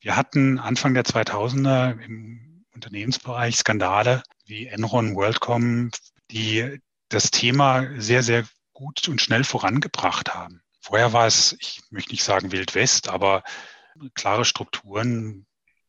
Wir hatten Anfang der 2000er im Unternehmensbereich Skandale wie Enron, WorldCom, die das Thema sehr, sehr gut und schnell vorangebracht haben. Vorher war es, ich möchte nicht sagen Wild West, aber klare Strukturen,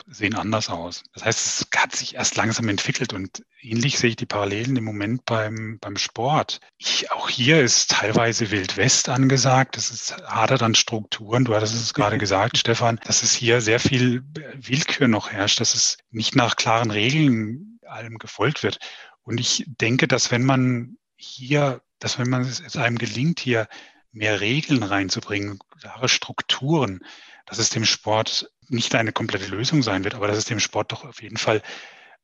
sehen anders aus. Das heißt, es hat sich erst langsam entwickelt und ähnlich sehe ich die Parallelen im Moment beim, beim Sport. Ich, auch hier ist teilweise Wild West angesagt. Das ist hadert an Strukturen. Du hattest es gerade gesagt, Stefan, dass es hier sehr viel Willkür noch herrscht, dass es nicht nach klaren Regeln allem gefolgt wird. Und ich denke, dass wenn man hier, dass wenn man es einem gelingt, hier mehr Regeln reinzubringen, klare Strukturen, dass es dem Sport nicht eine komplette Lösung sein wird, aber dass es dem Sport doch auf jeden Fall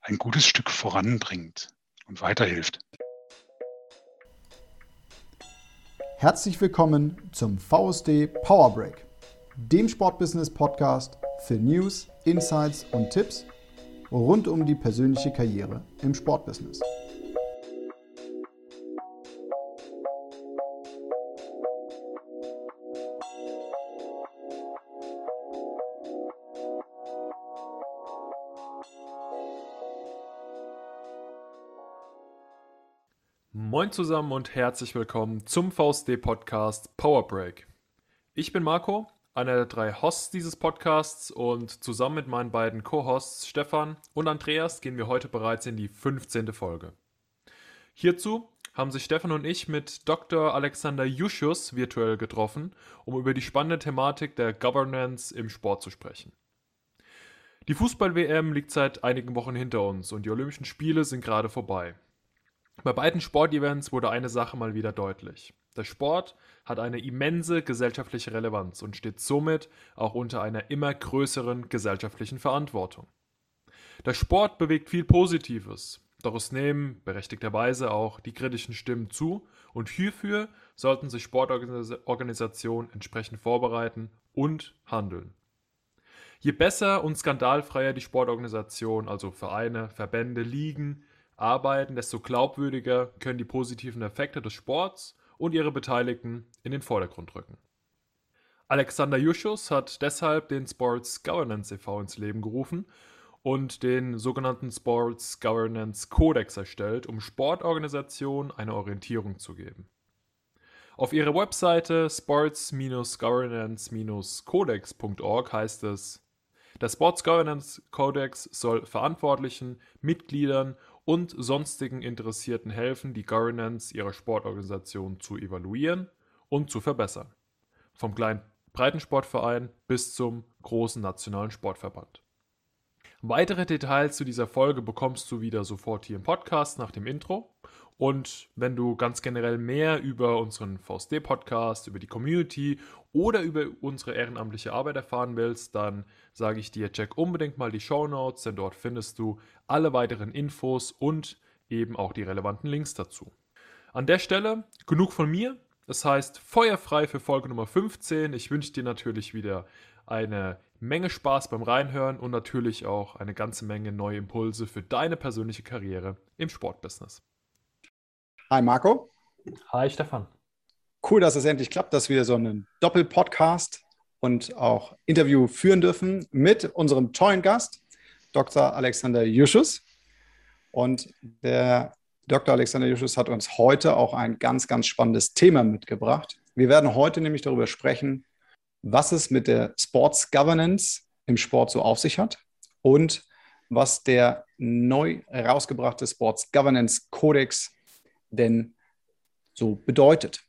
ein gutes Stück voranbringt und weiterhilft. Herzlich willkommen zum VSD Power Break, dem Sportbusiness Podcast für News, Insights und Tipps rund um die persönliche Karriere im Sportbusiness. Moin zusammen und herzlich willkommen zum VSD Podcast Power Break. Ich bin Marco, einer der drei Hosts dieses Podcasts und zusammen mit meinen beiden Co-Hosts Stefan und Andreas gehen wir heute bereits in die 15. Folge. Hierzu haben sich Stefan und ich mit Dr. Alexander Juschus virtuell getroffen, um über die spannende Thematik der Governance im Sport zu sprechen. Die Fußball-WM liegt seit einigen Wochen hinter uns und die Olympischen Spiele sind gerade vorbei. Bei beiden Sportevents wurde eine Sache mal wieder deutlich. Der Sport hat eine immense gesellschaftliche Relevanz und steht somit auch unter einer immer größeren gesellschaftlichen Verantwortung. Der Sport bewegt viel Positives, doch es nehmen berechtigterweise auch die kritischen Stimmen zu und hierfür sollten sich Sportorganisationen entsprechend vorbereiten und handeln. Je besser und skandalfreier die Sportorganisation, also Vereine, Verbände, Ligen, arbeiten, desto glaubwürdiger können die positiven Effekte des Sports und ihre Beteiligten in den Vordergrund rücken. Alexander Juschus hat deshalb den Sports Governance e.V. ins Leben gerufen und den sogenannten Sports Governance Codex erstellt, um Sportorganisationen eine Orientierung zu geben. Auf ihrer Webseite sports-governance-codex.org heißt es, der Sports Governance Codex soll Verantwortlichen, Mitgliedern und sonstigen Interessierten helfen, die Governance ihrer Sportorganisation zu evaluieren und zu verbessern. Vom kleinen Breitensportverein bis zum großen nationalen Sportverband. Weitere Details zu dieser Folge bekommst du wieder sofort hier im Podcast nach dem Intro. Und wenn du ganz generell mehr über unseren VSD-Podcast, über die Community oder über unsere ehrenamtliche Arbeit erfahren willst, dann sage ich dir, check unbedingt mal die Show Notes, denn dort findest du alle weiteren Infos und eben auch die relevanten Links dazu. An der Stelle genug von mir. Das heißt, feuerfrei für Folge Nummer 15. Ich wünsche dir natürlich wieder eine Menge Spaß beim Reinhören und natürlich auch eine ganze Menge neue Impulse für deine persönliche Karriere im Sportbusiness. Hi Marco. Hi Stefan. Cool, dass es endlich klappt, dass wir so einen Doppelpodcast und auch Interview führen dürfen mit unserem tollen Gast, Dr. Alexander Juschus. Und der Dr. Alexander Juschus hat uns heute auch ein ganz, ganz spannendes Thema mitgebracht. Wir werden heute nämlich darüber sprechen, was es mit der Sports Governance im Sport so auf sich hat und was der neu herausgebrachte Sports Governance Codex denn so bedeutet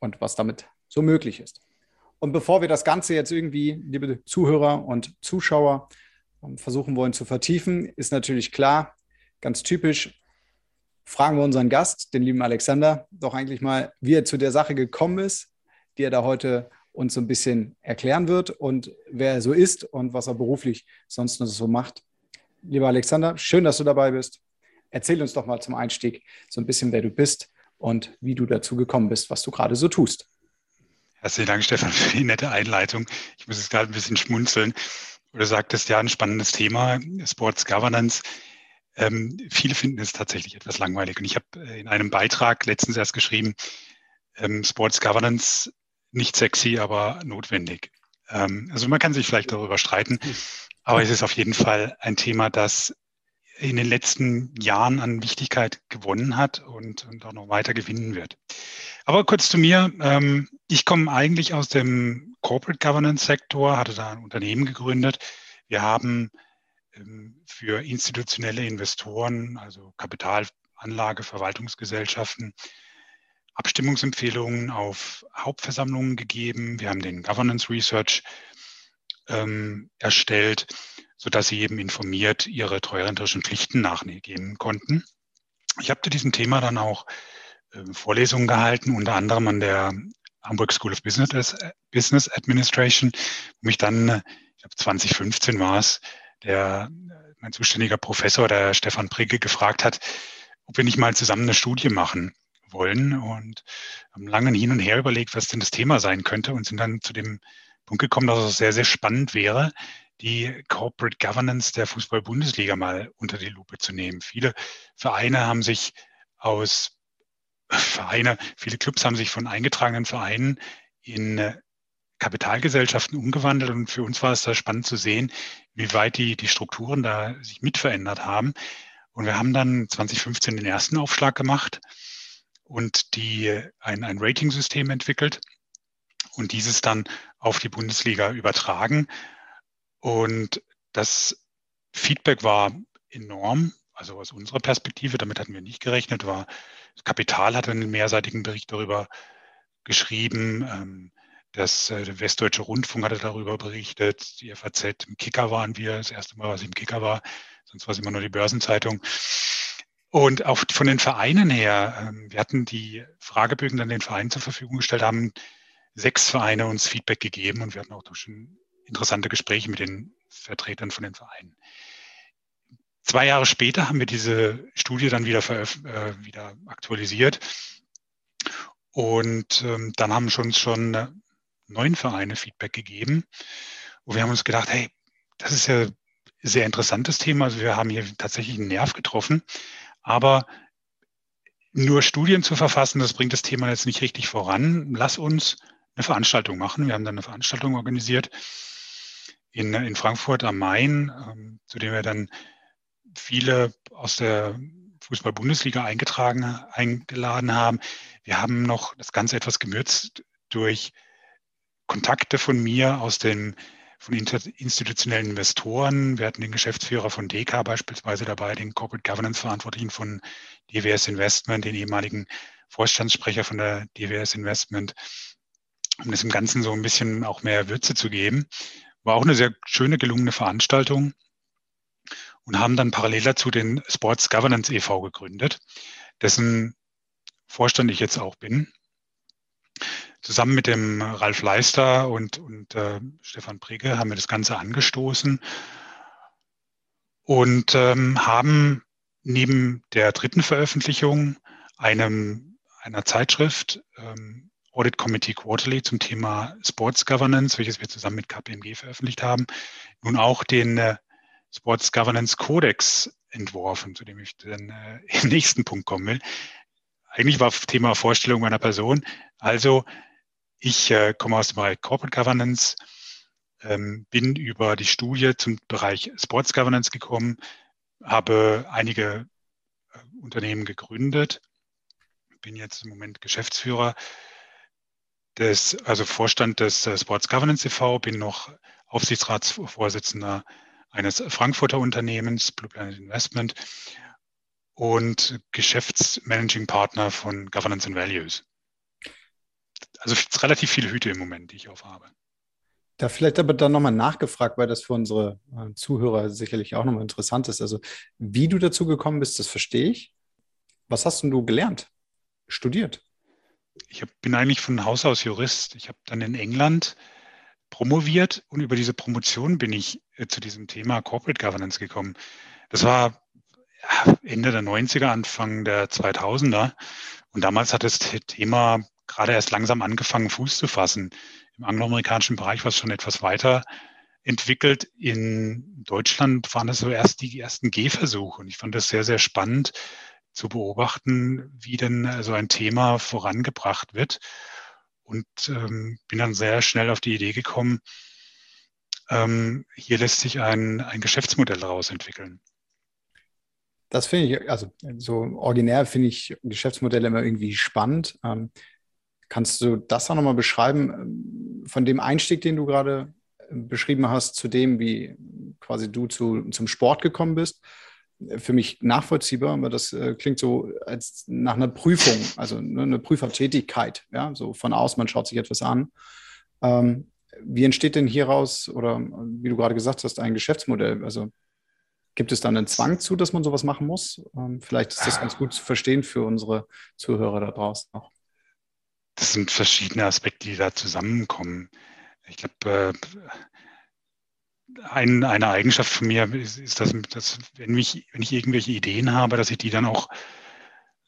und was damit so möglich ist. Und bevor wir das Ganze jetzt irgendwie, liebe Zuhörer und Zuschauer, ähm, versuchen wollen zu vertiefen, ist natürlich klar, ganz typisch, fragen wir unseren Gast, den lieben Alexander, doch eigentlich mal, wie er zu der Sache gekommen ist, die er da heute uns so ein bisschen erklären wird und wer er so ist und was er beruflich sonst noch so macht. Lieber Alexander, schön, dass du dabei bist. Erzähl uns doch mal zum Einstieg so ein bisschen, wer du bist und wie du dazu gekommen bist, was du gerade so tust. Herzlichen Dank, Stefan, für die nette Einleitung. Ich muss jetzt gerade ein bisschen schmunzeln. Du sagtest ja, ein spannendes Thema, Sports Governance. Ähm, viele finden es tatsächlich etwas langweilig. Und ich habe äh, in einem Beitrag letztens erst geschrieben, ähm, Sports Governance nicht sexy, aber notwendig. Ähm, also man kann sich vielleicht darüber streiten. Aber es ist auf jeden Fall ein Thema, das in den letzten Jahren an Wichtigkeit gewonnen hat und, und auch noch weiter gewinnen wird. Aber kurz zu mir. Ähm, ich komme eigentlich aus dem Corporate Governance Sektor, hatte da ein Unternehmen gegründet. Wir haben ähm, für institutionelle Investoren, also Kapitalanlage, Verwaltungsgesellschaften, Abstimmungsempfehlungen auf Hauptversammlungen gegeben. Wir haben den Governance Research ähm, erstellt, sodass sie eben informiert ihre treuhänderischen Pflichten nachgehen konnten. Ich habe zu diesem Thema dann auch äh, Vorlesungen gehalten, unter anderem an der Hamburg School of Business, Administration, wo mich dann, äh, ich glaube 2015 war es, der, mein zuständiger Professor, der Stefan Prigge, gefragt hat, ob wir nicht mal zusammen eine Studie machen wollen und haben lange hin und her überlegt, was denn das Thema sein könnte und sind dann zu dem Punkt gekommen, dass es sehr, sehr spannend wäre, die Corporate Governance der Fußball-Bundesliga mal unter die Lupe zu nehmen. Viele Vereine haben sich aus Vereine, viele Clubs haben sich von eingetragenen Vereinen in äh, Kapitalgesellschaften umgewandelt und für uns war es da spannend zu sehen, wie weit die, die Strukturen da sich mit verändert haben. Und wir haben dann 2015 den ersten Aufschlag gemacht und die, ein, ein Rating-System entwickelt und dieses dann auf die Bundesliga übertragen. Und das Feedback war enorm, also aus unserer Perspektive, damit hatten wir nicht gerechnet, war, das Kapital hatte einen mehrseitigen Bericht darüber geschrieben, ähm, das, äh, der Westdeutsche Rundfunk hatte darüber berichtet, die FAZ, im Kicker waren wir, das erste Mal, was im Kicker war, sonst war es immer nur die Börsenzeitung. Und auch von den Vereinen her, ähm, wir hatten die Fragebögen dann den Vereinen zur Verfügung gestellt, haben sechs Vereine uns Feedback gegeben und wir hatten auch schon interessante Gespräche mit den Vertretern von den Vereinen. Zwei Jahre später haben wir diese Studie dann wieder, äh, wieder aktualisiert und ähm, dann haben schon schon neun Vereine Feedback gegeben. Und wir haben uns gedacht, hey, das ist ja ein sehr interessantes Thema. Also wir haben hier tatsächlich einen Nerv getroffen. Aber nur Studien zu verfassen, das bringt das Thema jetzt nicht richtig voran. Lass uns eine Veranstaltung machen. Wir haben dann eine Veranstaltung organisiert in, in Frankfurt am Main, ähm, zu dem wir dann viele aus der Fußball-Bundesliga eingetragen, eingeladen haben. Wir haben noch das Ganze etwas gemürzt durch Kontakte von mir aus den von institutionellen Investoren. Wir hatten den Geschäftsführer von DK beispielsweise dabei, den Corporate Governance Verantwortlichen von DWS Investment, den ehemaligen Vorstandssprecher von der DWS Investment, um das im Ganzen so ein bisschen auch mehr Würze zu geben. War auch eine sehr schöne, gelungene Veranstaltung und haben dann parallel dazu den Sports Governance e.V. gegründet, dessen Vorstand ich jetzt auch bin zusammen mit dem Ralf Leister und, und äh, Stefan Prege haben wir das Ganze angestoßen und ähm, haben neben der dritten Veröffentlichung einem, einer Zeitschrift ähm, Audit Committee Quarterly zum Thema Sports Governance, welches wir zusammen mit KPMG veröffentlicht haben, nun auch den äh, Sports Governance Codex entworfen, zu dem ich dann äh, im nächsten Punkt kommen will. Eigentlich war Thema Vorstellung meiner Person. Also ich äh, komme aus dem Bereich Corporate Governance, ähm, bin über die Studie zum Bereich Sports Governance gekommen, habe einige äh, Unternehmen gegründet, bin jetzt im Moment Geschäftsführer des, also Vorstand des äh, Sports Governance e.V., bin noch Aufsichtsratsvorsitzender eines Frankfurter Unternehmens, Blue Planet Investment, und Geschäftsmanaging Partner von Governance and Values also relativ viele Hüte im Moment, die ich aufhabe. Da vielleicht aber dann nochmal nachgefragt, weil das für unsere äh, Zuhörer sicherlich auch nochmal interessant ist. Also, wie du dazu gekommen bist, das verstehe ich. Was hast denn du gelernt, studiert? Ich bin eigentlich von Haus aus Jurist. Ich habe dann in England promoviert und über diese Promotion bin ich äh, zu diesem Thema Corporate Governance gekommen. Das war Ende der 90er, Anfang der 2000er. Und damals hat das Thema gerade erst langsam angefangen, Fuß zu fassen. Im angloamerikanischen Bereich war es schon etwas weiter entwickelt. In Deutschland waren es so erst die ersten Gehversuche. Und ich fand das sehr, sehr spannend zu beobachten, wie denn so ein Thema vorangebracht wird. Und ähm, bin dann sehr schnell auf die Idee gekommen, ähm, hier lässt sich ein, ein Geschäftsmodell daraus entwickeln. Das finde ich, also so originär finde ich Geschäftsmodelle immer irgendwie spannend. Ähm, kannst du das auch nochmal beschreiben, ähm, von dem Einstieg, den du gerade äh, beschrieben hast, zu dem, wie quasi du zu, zum Sport gekommen bist? Für mich nachvollziehbar, aber das äh, klingt so als nach einer Prüfung, also ne, eine Prüfertätigkeit, ja, so von außen, man schaut sich etwas an. Ähm, wie entsteht denn hieraus, oder wie du gerade gesagt hast, ein Geschäftsmodell? Also Gibt es dann einen Zwang zu, dass man sowas machen muss? Ähm, vielleicht ist das ganz gut zu verstehen für unsere Zuhörer da draußen auch. Das sind verschiedene Aspekte, die da zusammenkommen. Ich glaube, äh, ein, eine Eigenschaft von mir ist, ist dass, dass wenn, mich, wenn ich irgendwelche Ideen habe, dass ich die dann auch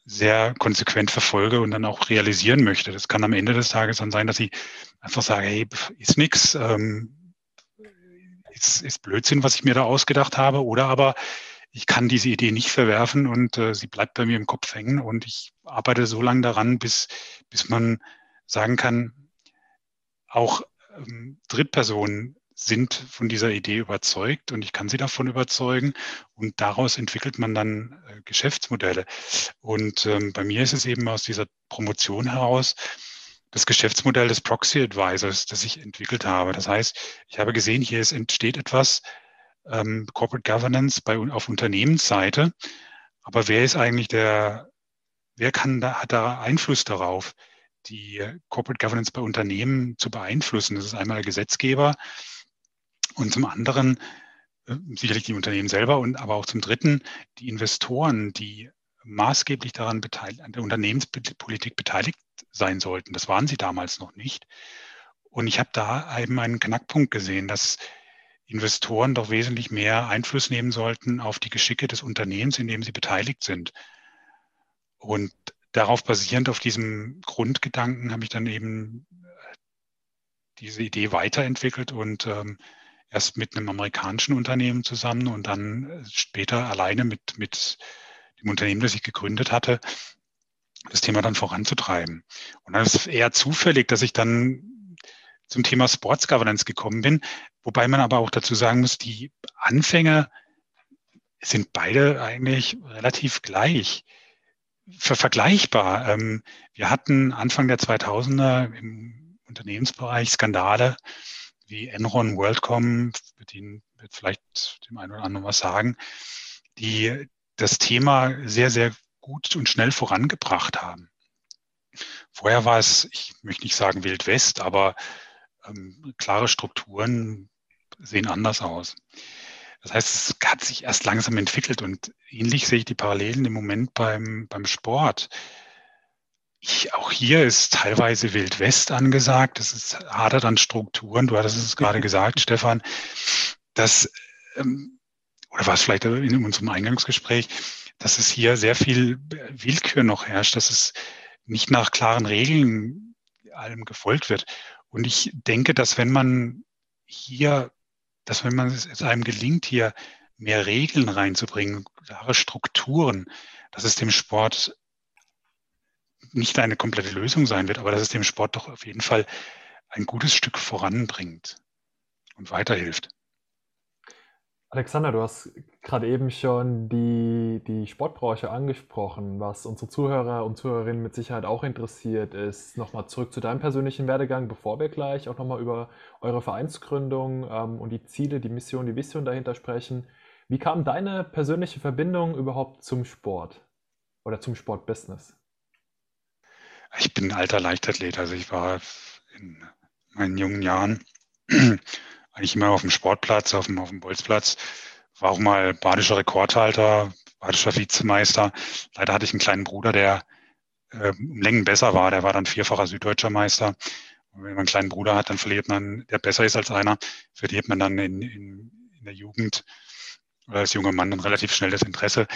sehr konsequent verfolge und dann auch realisieren möchte. Das kann am Ende des Tages dann sein, dass ich einfach sage, hey, ist nichts, ähm, ist, ist Blödsinn, was ich mir da ausgedacht habe, oder aber ich kann diese Idee nicht verwerfen und äh, sie bleibt bei mir im Kopf hängen und ich arbeite so lange daran, bis, bis man sagen kann, auch ähm, Drittpersonen sind von dieser Idee überzeugt und ich kann sie davon überzeugen und daraus entwickelt man dann äh, Geschäftsmodelle. Und ähm, bei mir ist es eben aus dieser Promotion heraus, das Geschäftsmodell des Proxy Advisors, das ich entwickelt habe. Das heißt, ich habe gesehen, hier ist, entsteht etwas, ähm, Corporate Governance bei, auf Unternehmensseite. Aber wer ist eigentlich der, wer kann da, hat da Einfluss darauf, die Corporate Governance bei Unternehmen zu beeinflussen? Das ist einmal der Gesetzgeber und zum anderen äh, sicherlich die Unternehmen selber und aber auch zum dritten die Investoren, die maßgeblich daran beteiligt, an der Unternehmenspolitik beteiligt sein sollten. Das waren sie damals noch nicht. Und ich habe da eben einen Knackpunkt gesehen, dass Investoren doch wesentlich mehr Einfluss nehmen sollten auf die Geschicke des Unternehmens, in dem sie beteiligt sind. Und darauf basierend auf diesem Grundgedanken habe ich dann eben diese Idee weiterentwickelt und ähm, erst mit einem amerikanischen Unternehmen zusammen und dann später alleine mit, mit dem Unternehmen, das ich gegründet hatte, das Thema dann voranzutreiben. Und dann ist es eher zufällig, dass ich dann zum Thema Sports Governance gekommen bin, wobei man aber auch dazu sagen muss, die Anfänge sind beide eigentlich relativ gleich, für vergleichbar. Ähm, wir hatten Anfang der 2000er im Unternehmensbereich Skandale wie Enron, WorldCom, mit denen wird vielleicht dem einen oder anderen was sagen, die das Thema sehr, sehr gut und schnell vorangebracht haben. Vorher war es, ich möchte nicht sagen Wild West, aber ähm, klare Strukturen sehen anders aus. Das heißt, es hat sich erst langsam entwickelt und ähnlich sehe ich die Parallelen im Moment beim, beim Sport. Ich, auch hier ist teilweise Wild West angesagt. Das ist hadert an Strukturen. Du hattest es gerade gesagt, Stefan, dass, ähm, oder war es vielleicht in unserem Eingangsgespräch, dass es hier sehr viel Willkür noch herrscht, dass es nicht nach klaren Regeln allem gefolgt wird. Und ich denke, dass wenn man hier, dass wenn man es einem gelingt, hier mehr Regeln reinzubringen, klare Strukturen, dass es dem Sport nicht eine komplette Lösung sein wird, aber dass es dem Sport doch auf jeden Fall ein gutes Stück voranbringt und weiterhilft. Alexander, du hast gerade eben schon die, die Sportbranche angesprochen. Was unsere Zuhörer und Zuhörerinnen mit Sicherheit auch interessiert, ist nochmal zurück zu deinem persönlichen Werdegang, bevor wir gleich auch nochmal über eure Vereinsgründung ähm, und die Ziele, die Mission, die Vision dahinter sprechen. Wie kam deine persönliche Verbindung überhaupt zum Sport oder zum Sportbusiness? Ich bin ein alter Leichtathlet, also ich war in meinen jungen Jahren eigentlich immer auf dem Sportplatz, auf dem, auf dem Bolzplatz. War auch mal badischer Rekordhalter, badischer Vizemeister. Leider hatte ich einen kleinen Bruder, der äh, um Längen besser war. Der war dann vierfacher süddeutscher Meister. Und wenn man einen kleinen Bruder hat, dann verliert man, der besser ist als einer, verliert man dann in, in, in der Jugend oder als junger Mann dann relativ schnell das Interesse.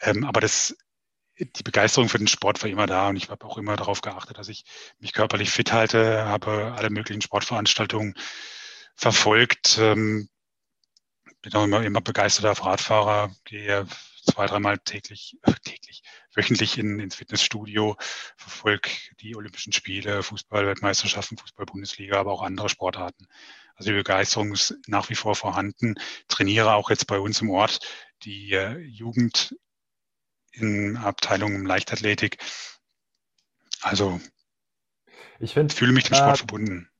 Ähm, aber das, die Begeisterung für den Sport war immer da und ich habe auch immer darauf geachtet, dass ich mich körperlich fit halte, habe alle möglichen Sportveranstaltungen verfolgt. Ähm, bin auch immer, immer begeisterter Radfahrer, gehe zwei, dreimal täglich, täglich, wöchentlich in, ins Fitnessstudio, verfolge die Olympischen Spiele, Fußballweltmeisterschaften, Fußball-Bundesliga, aber auch andere Sportarten. Also die Begeisterung ist nach wie vor vorhanden. Trainiere auch jetzt bei uns im Ort die äh, Jugend in Abteilungen Leichtathletik. Also ich find, fühle mich dem Sport äh, verbunden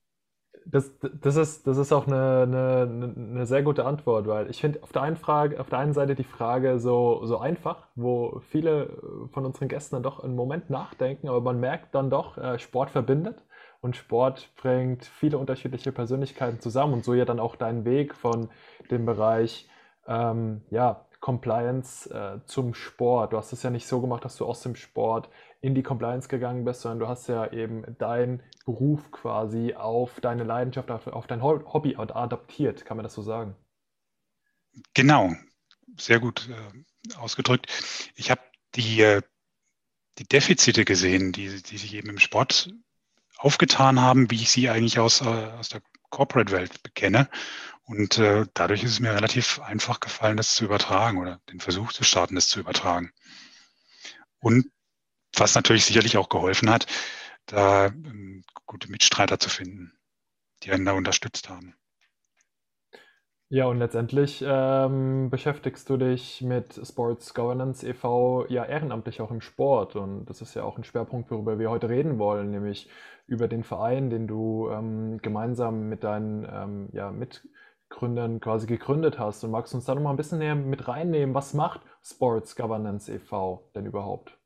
das, das, ist, das ist auch eine, eine, eine sehr gute Antwort, weil ich finde auf der einen Frage, auf der einen Seite die Frage so, so einfach, wo viele von unseren Gästen dann doch einen Moment nachdenken, aber man merkt dann doch, äh, Sport verbindet und Sport bringt viele unterschiedliche Persönlichkeiten zusammen und so ja dann auch deinen Weg von dem Bereich ähm, ja, Compliance äh, zum Sport. Du hast es ja nicht so gemacht, dass du aus dem Sport in die Compliance gegangen bist, sondern du hast ja eben deinen Beruf quasi auf deine Leidenschaft, auf, auf dein Hobby adaptiert, kann man das so sagen? Genau, sehr gut äh, ausgedrückt. Ich habe die, äh, die Defizite gesehen, die, die sich eben im Sport aufgetan haben, wie ich sie eigentlich aus, äh, aus der Corporate-Welt bekenne. Und äh, dadurch ist es mir relativ einfach gefallen, das zu übertragen oder den Versuch zu starten, das zu übertragen. Und was natürlich sicherlich auch geholfen hat, da ähm, gute Mitstreiter zu finden, die einen da unterstützt haben. Ja, und letztendlich ähm, beschäftigst du dich mit Sports Governance e.V. ja ehrenamtlich auch im Sport. Und das ist ja auch ein Schwerpunkt, worüber wir heute reden wollen, nämlich über den Verein, den du ähm, gemeinsam mit deinen ähm, ja, Mitgründern quasi gegründet hast. Und magst du uns da nochmal ein bisschen näher mit reinnehmen? Was macht Sports Governance e.V. denn überhaupt?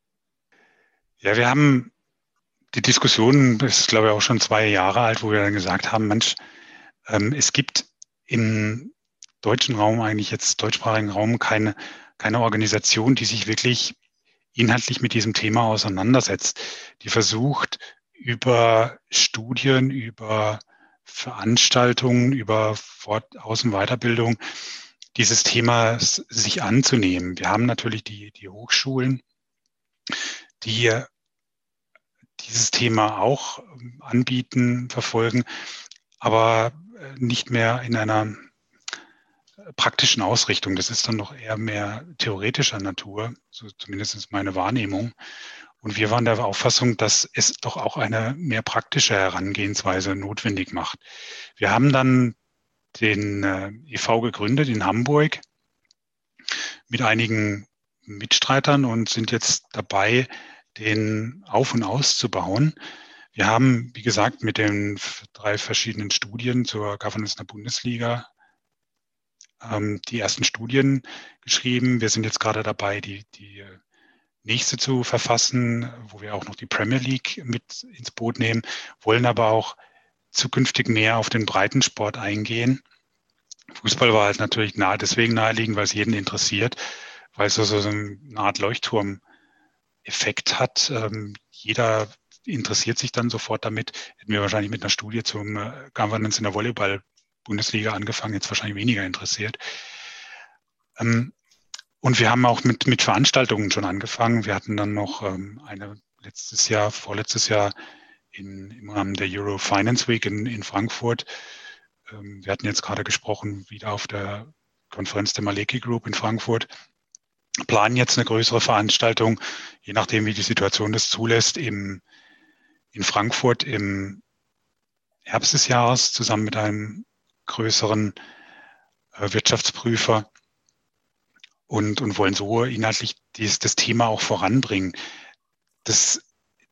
Ja, wir haben die Diskussion, das ist glaube ich auch schon zwei Jahre alt, wo wir dann gesagt haben, Mensch, ähm, es gibt im deutschen Raum, eigentlich jetzt deutschsprachigen Raum, keine, keine Organisation, die sich wirklich inhaltlich mit diesem Thema auseinandersetzt, die versucht, über Studien, über Veranstaltungen, über Fort-, Außen-, Weiterbildung dieses Thema sich anzunehmen. Wir haben natürlich die, die Hochschulen, die dieses Thema auch ähm, anbieten, verfolgen, aber äh, nicht mehr in einer äh, praktischen Ausrichtung. Das ist dann noch eher mehr theoretischer Natur, so zumindest ist meine Wahrnehmung. Und wir waren der Auffassung, dass es doch auch eine mehr praktische Herangehensweise notwendig macht. Wir haben dann den äh, EV gegründet in Hamburg mit einigen Mitstreitern und sind jetzt dabei, den auf- und auszubauen. Wir haben, wie gesagt, mit den drei verschiedenen Studien zur Governance der Bundesliga ähm, die ersten Studien geschrieben. Wir sind jetzt gerade dabei, die, die nächste zu verfassen, wo wir auch noch die Premier League mit ins Boot nehmen, wollen aber auch zukünftig mehr auf den Breitensport eingehen. Fußball war halt natürlich nahe, deswegen naheliegend, weil es jeden interessiert, weil es so, so eine Art Leuchtturm Effekt hat. Ähm, jeder interessiert sich dann sofort damit. Hätten wir wahrscheinlich mit einer Studie zum äh, Governance in der Volleyball-Bundesliga angefangen, jetzt wahrscheinlich weniger interessiert. Ähm, und wir haben auch mit, mit Veranstaltungen schon angefangen. Wir hatten dann noch ähm, eine letztes Jahr, vorletztes Jahr in, im Rahmen der Euro Finance Week in, in Frankfurt. Ähm, wir hatten jetzt gerade gesprochen, wieder auf der Konferenz der Maleki Group in Frankfurt planen jetzt eine größere Veranstaltung, je nachdem, wie die Situation das zulässt, im, in Frankfurt im Herbst des Jahres zusammen mit einem größeren äh, Wirtschaftsprüfer und, und wollen so inhaltlich dies, das Thema auch voranbringen. Das,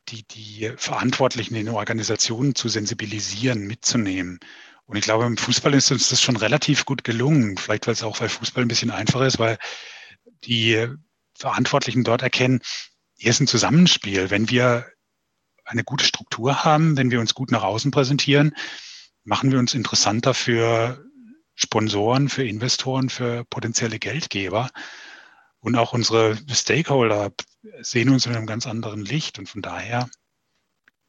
die, die Verantwortlichen in Organisationen zu sensibilisieren, mitzunehmen. Und ich glaube, im Fußball ist uns das schon relativ gut gelungen. Vielleicht, weil es auch, weil Fußball ein bisschen einfacher ist, weil die Verantwortlichen dort erkennen, hier ist ein Zusammenspiel. Wenn wir eine gute Struktur haben, wenn wir uns gut nach außen präsentieren, machen wir uns interessanter für Sponsoren, für Investoren, für potenzielle Geldgeber. Und auch unsere Stakeholder sehen uns in einem ganz anderen Licht. Und von daher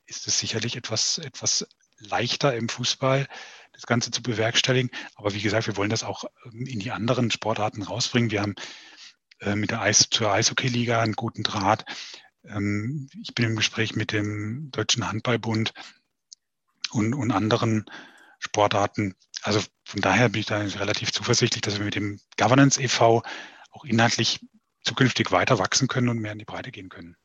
ist es sicherlich etwas, etwas leichter im Fußball, das Ganze zu bewerkstelligen. Aber wie gesagt, wir wollen das auch in die anderen Sportarten rausbringen. Wir haben äh, mit der Eis zur Eishockey-Liga einen guten Draht. Ähm, ich bin im Gespräch mit dem Deutschen Handballbund und, und anderen Sportarten. Also von daher bin ich da relativ zuversichtlich, dass wir mit dem Governance e.V. auch inhaltlich zukünftig weiter wachsen können und mehr in die Breite gehen können.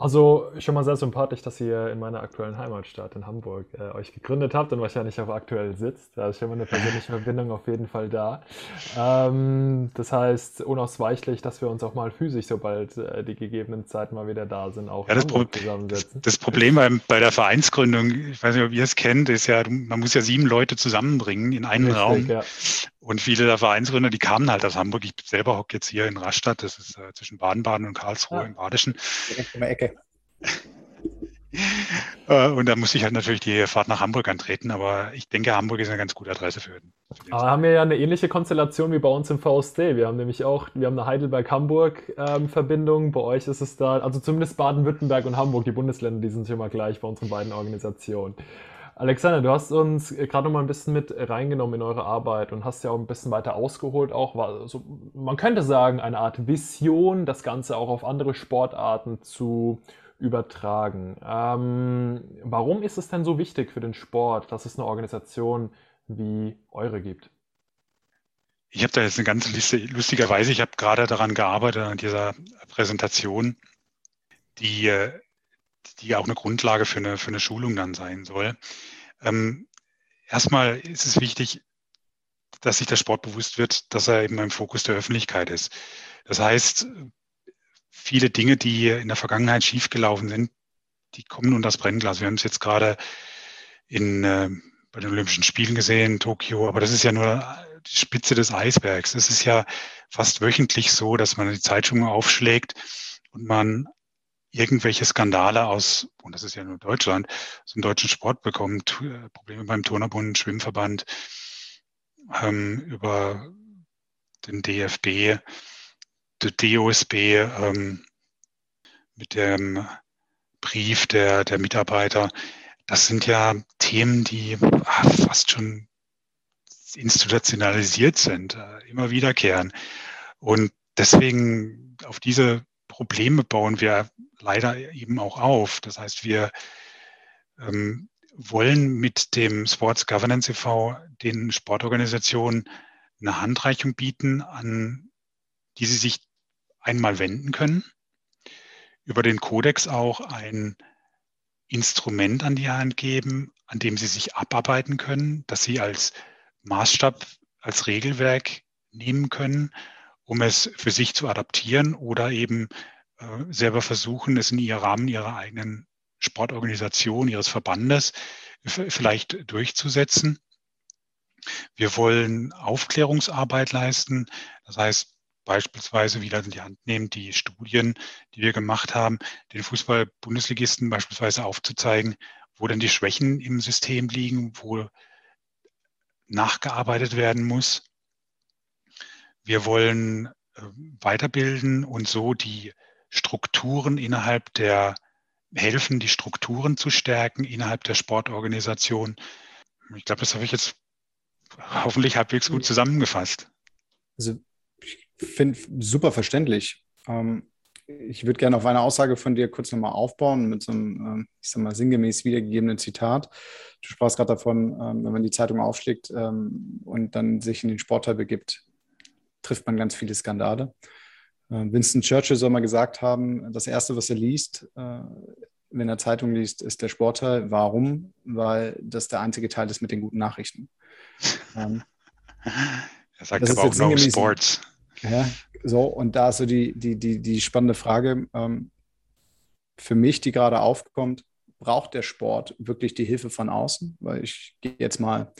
Also schon mal sehr sympathisch, dass ihr in meiner aktuellen Heimatstadt in Hamburg äh, euch gegründet habt und wahrscheinlich auch aktuell sitzt. Da ist schon mal eine persönliche Verbindung auf jeden Fall da. Ähm, das heißt unausweichlich, dass wir uns auch mal physisch, sobald äh, die gegebenen Zeiten mal wieder da sind, auch ja, das zusammensetzen. Das, das Problem bei, bei, der Vereinsgründung, ich weiß nicht, ob ihr es kennt, ist ja, man muss ja sieben Leute zusammenbringen in einen Richtig, Raum. Ja. Und viele der Vereinsgründer, die kamen halt aus Hamburg. Ich selber hocke jetzt hier in Rastatt, das ist äh, zwischen Baden-Baden und Karlsruhe ah. im Badischen. Direkt in der Ecke. Äh, und da muss ich halt natürlich die Fahrt nach Hamburg antreten, aber ich denke, Hamburg ist eine ganz gute Adresse für. für aber haben wir ja eine ähnliche Konstellation wie bei uns im VSD. Wir haben nämlich auch, wir haben eine Heidelberg-Hamburg-Verbindung. Ähm, bei euch ist es da, also zumindest Baden-Württemberg und Hamburg, die Bundesländer, die sind mal gleich bei unseren beiden Organisationen. Alexander, du hast uns gerade noch mal ein bisschen mit reingenommen in eure Arbeit und hast ja auch ein bisschen weiter ausgeholt, auch also man könnte sagen, eine Art Vision, das Ganze auch auf andere Sportarten zu übertragen. Ähm, warum ist es denn so wichtig für den Sport, dass es eine Organisation wie eure gibt? Ich habe da jetzt eine ganz Liste, lustigerweise, ich habe gerade daran gearbeitet, an dieser Präsentation, die, die auch eine Grundlage für eine, für eine Schulung dann sein soll. Ähm, erstmal ist es wichtig, dass sich der Sport bewusst wird, dass er eben im Fokus der Öffentlichkeit ist. Das heißt, viele Dinge, die in der Vergangenheit schiefgelaufen sind, die kommen unter das Brennglas. Wir haben es jetzt gerade in, äh, bei den Olympischen Spielen gesehen, Tokio, aber das ist ja nur die Spitze des Eisbergs. Es ist ja fast wöchentlich so, dass man die Zeitungen aufschlägt und man irgendwelche Skandale aus, und das ist ja nur Deutschland, aus dem deutschen Sport bekommt, äh, Probleme beim Turnerbund, Schwimmverband, ähm, über den DFB, der DOSB ähm, mit dem Brief der, der Mitarbeiter. Das sind ja Themen, die ach, fast schon institutionalisiert sind, äh, immer wiederkehren. Und deswegen auf diese Probleme bauen wir leider eben auch auf. Das heißt, wir ähm, wollen mit dem Sports Governance e.V. den Sportorganisationen eine Handreichung bieten, an die sie sich einmal wenden können, über den Kodex auch ein Instrument an die Hand geben, an dem sie sich abarbeiten können, dass sie als Maßstab, als Regelwerk nehmen können, um es für sich zu adaptieren oder eben äh, selber versuchen, es in ihr Rahmen ihrer eigenen Sportorganisation, ihres Verbandes vielleicht durchzusetzen. Wir wollen Aufklärungsarbeit leisten. Das heißt, beispielsweise wieder in die Hand nehmen, die Studien, die wir gemacht haben, den Fußball-Bundesligisten beispielsweise aufzuzeigen, wo denn die Schwächen im System liegen, wo nachgearbeitet werden muss. Wir wollen äh, weiterbilden und so die Strukturen innerhalb der helfen, die Strukturen zu stärken innerhalb der Sportorganisation. Ich glaube, das habe ich jetzt hoffentlich halbwegs gut zusammengefasst. Also finde super verständlich. Ähm, ich würde gerne auf eine Aussage von dir kurz nochmal aufbauen mit so einem, äh, ich sag mal, sinngemäß wiedergegebenen Zitat. Du sprachst gerade davon, ähm, wenn man die Zeitung aufschlägt ähm, und dann sich in den Sportteil begibt, trifft man ganz viele Skandale. Äh, Winston Churchill soll mal gesagt haben, das Erste, was er liest, äh, wenn er Zeitung liest, ist der Sportteil. Warum? Weil das der einzige Teil ist mit den guten Nachrichten. er sagt aber auch no sports. Ja, so, und da ist so die, die, die, die spannende Frage ähm, für mich, die gerade aufkommt, braucht der Sport wirklich die Hilfe von außen? Weil ich gehe jetzt mal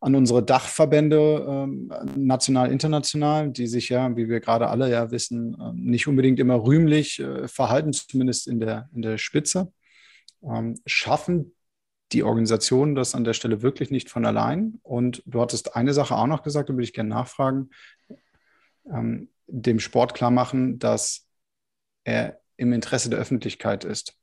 an unsere Dachverbände, ähm, national, international, die sich ja, wie wir gerade alle ja wissen, äh, nicht unbedingt immer rühmlich äh, verhalten, zumindest in der, in der Spitze. Ähm, schaffen die Organisationen das an der Stelle wirklich nicht von allein? Und du hattest eine Sache auch noch gesagt, da würde ich gerne nachfragen ähm, dem Sport klar machen, dass er im Interesse der Öffentlichkeit ist.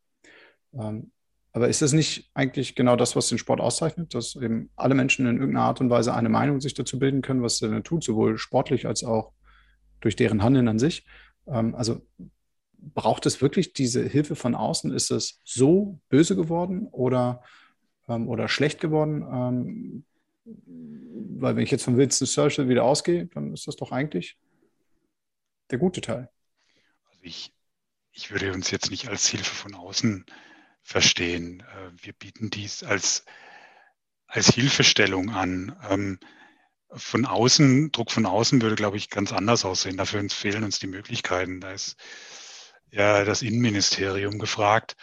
Ähm, aber ist das nicht eigentlich genau das, was den Sport auszeichnet, dass eben alle Menschen in irgendeiner Art und Weise eine Meinung sich dazu bilden können, was er denn tut, sowohl sportlich als auch durch deren Handeln an sich? Ähm, also braucht es wirklich diese Hilfe von außen? Ist es so böse geworden oder, ähm, oder schlecht geworden? Ähm, weil wenn ich jetzt von Winston Churchill wieder ausgehe, dann ist das doch eigentlich der gute Teil? Also ich, ich würde uns jetzt nicht als Hilfe von außen verstehen. Äh, wir bieten dies als, als Hilfestellung an. Ähm, von außen, Druck von außen würde, glaube ich, ganz anders aussehen. Dafür fehlen uns die Möglichkeiten. Da ist ja das Innenministerium gefragt.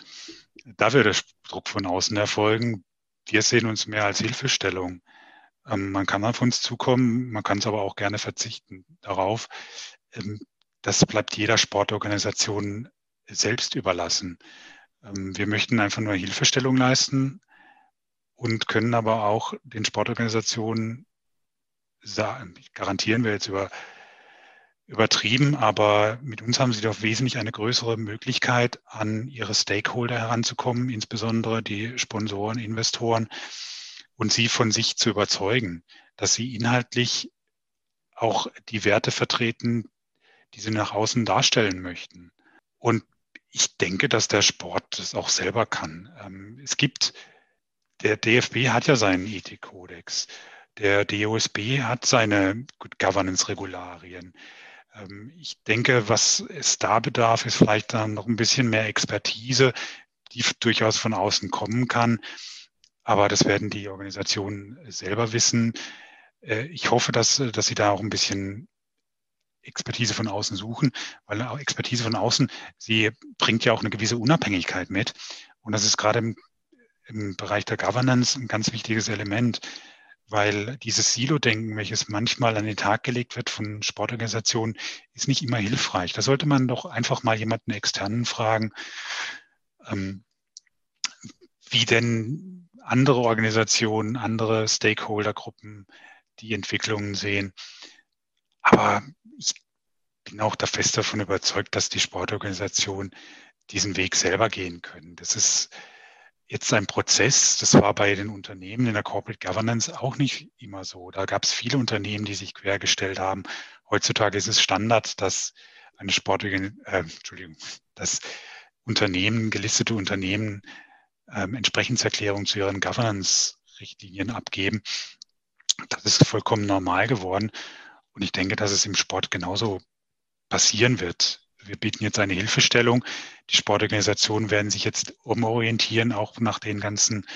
Da würde Druck von außen erfolgen. Wir sehen uns mehr als Hilfestellung. Ähm, man kann auf uns zukommen, man kann es aber auch gerne verzichten darauf. Das bleibt jeder Sportorganisation selbst überlassen. Ähm, wir möchten einfach nur Hilfestellung leisten und können aber auch den Sportorganisationen garantieren wir jetzt über, übertrieben, aber mit uns haben sie doch wesentlich eine größere Möglichkeit, an ihre Stakeholder heranzukommen, insbesondere die Sponsoren, Investoren, und sie von sich zu überzeugen, dass sie inhaltlich auch die Werte vertreten, die sie nach außen darstellen möchten. Und ich denke, dass der Sport das auch selber kann. Ähm, es gibt, der DFB hat ja seinen Ethikkodex. Der DOSB hat seine Good Governance-Regularien. Ähm, ich denke, was es da bedarf, ist vielleicht dann noch ein bisschen mehr Expertise, die durchaus von außen kommen kann. Aber das werden die Organisationen selber wissen. Äh, ich hoffe, dass, dass sie da auch ein bisschen Expertise von außen suchen, weil Expertise von außen, sie bringt ja auch eine gewisse Unabhängigkeit mit. Und das ist gerade im, im Bereich der Governance ein ganz wichtiges Element weil dieses Silo-Denken, welches manchmal an den Tag gelegt wird von Sportorganisationen, ist nicht immer hilfreich. Da sollte man doch einfach mal jemanden externen fragen, ähm, wie denn andere Organisationen, andere Stakeholdergruppen die Entwicklungen sehen. Aber ich bin auch da fest davon überzeugt, dass die Sportorganisationen diesen Weg selber gehen können. Das ist jetzt ein Prozess. Das war bei den Unternehmen in der Corporate Governance auch nicht immer so. Da gab es viele Unternehmen, die sich quergestellt haben. Heutzutage ist es Standard, dass eine sportliche, äh, Entschuldigung, dass Unternehmen, gelistete Unternehmen ähm, Entsprechenserklärungen zu ihren Governance-Richtlinien abgeben. Das ist vollkommen normal geworden. Und ich denke, dass es im Sport genauso passieren wird wir bieten jetzt eine Hilfestellung. Die Sportorganisationen werden sich jetzt umorientieren, auch nach den ganzen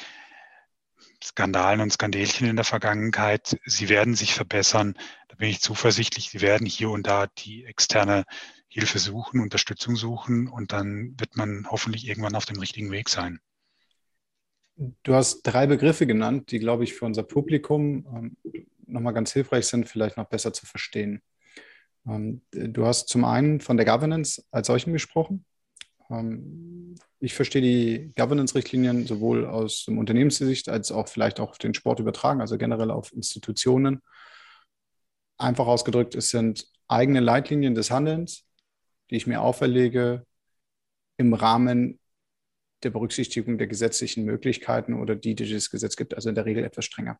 Skandalen und Skandelchen in der Vergangenheit. Sie werden sich verbessern. Da bin ich zuversichtlich. Sie werden hier und da die externe Hilfe suchen, Unterstützung suchen und dann wird man hoffentlich irgendwann auf dem richtigen Weg sein. Du hast drei Begriffe genannt, die, glaube ich, für unser Publikum ähm, nochmal ganz hilfreich sind, vielleicht noch besser zu verstehen. Ähm, du hast zum einen von der Governance als solchen gesprochen. Ähm, ich verstehe die Governance-Richtlinien sowohl aus dem Unternehmenssicht als auch vielleicht auch auf den Sport übertragen, also generell auf Institutionen. Einfach ausgedrückt, es sind eigene Leitlinien des Handelns, die ich mir auferlege im Rahmen der Berücksichtigung der gesetzlichen Möglichkeiten oder die, die das Gesetz gibt, also in der Regel etwas strenger.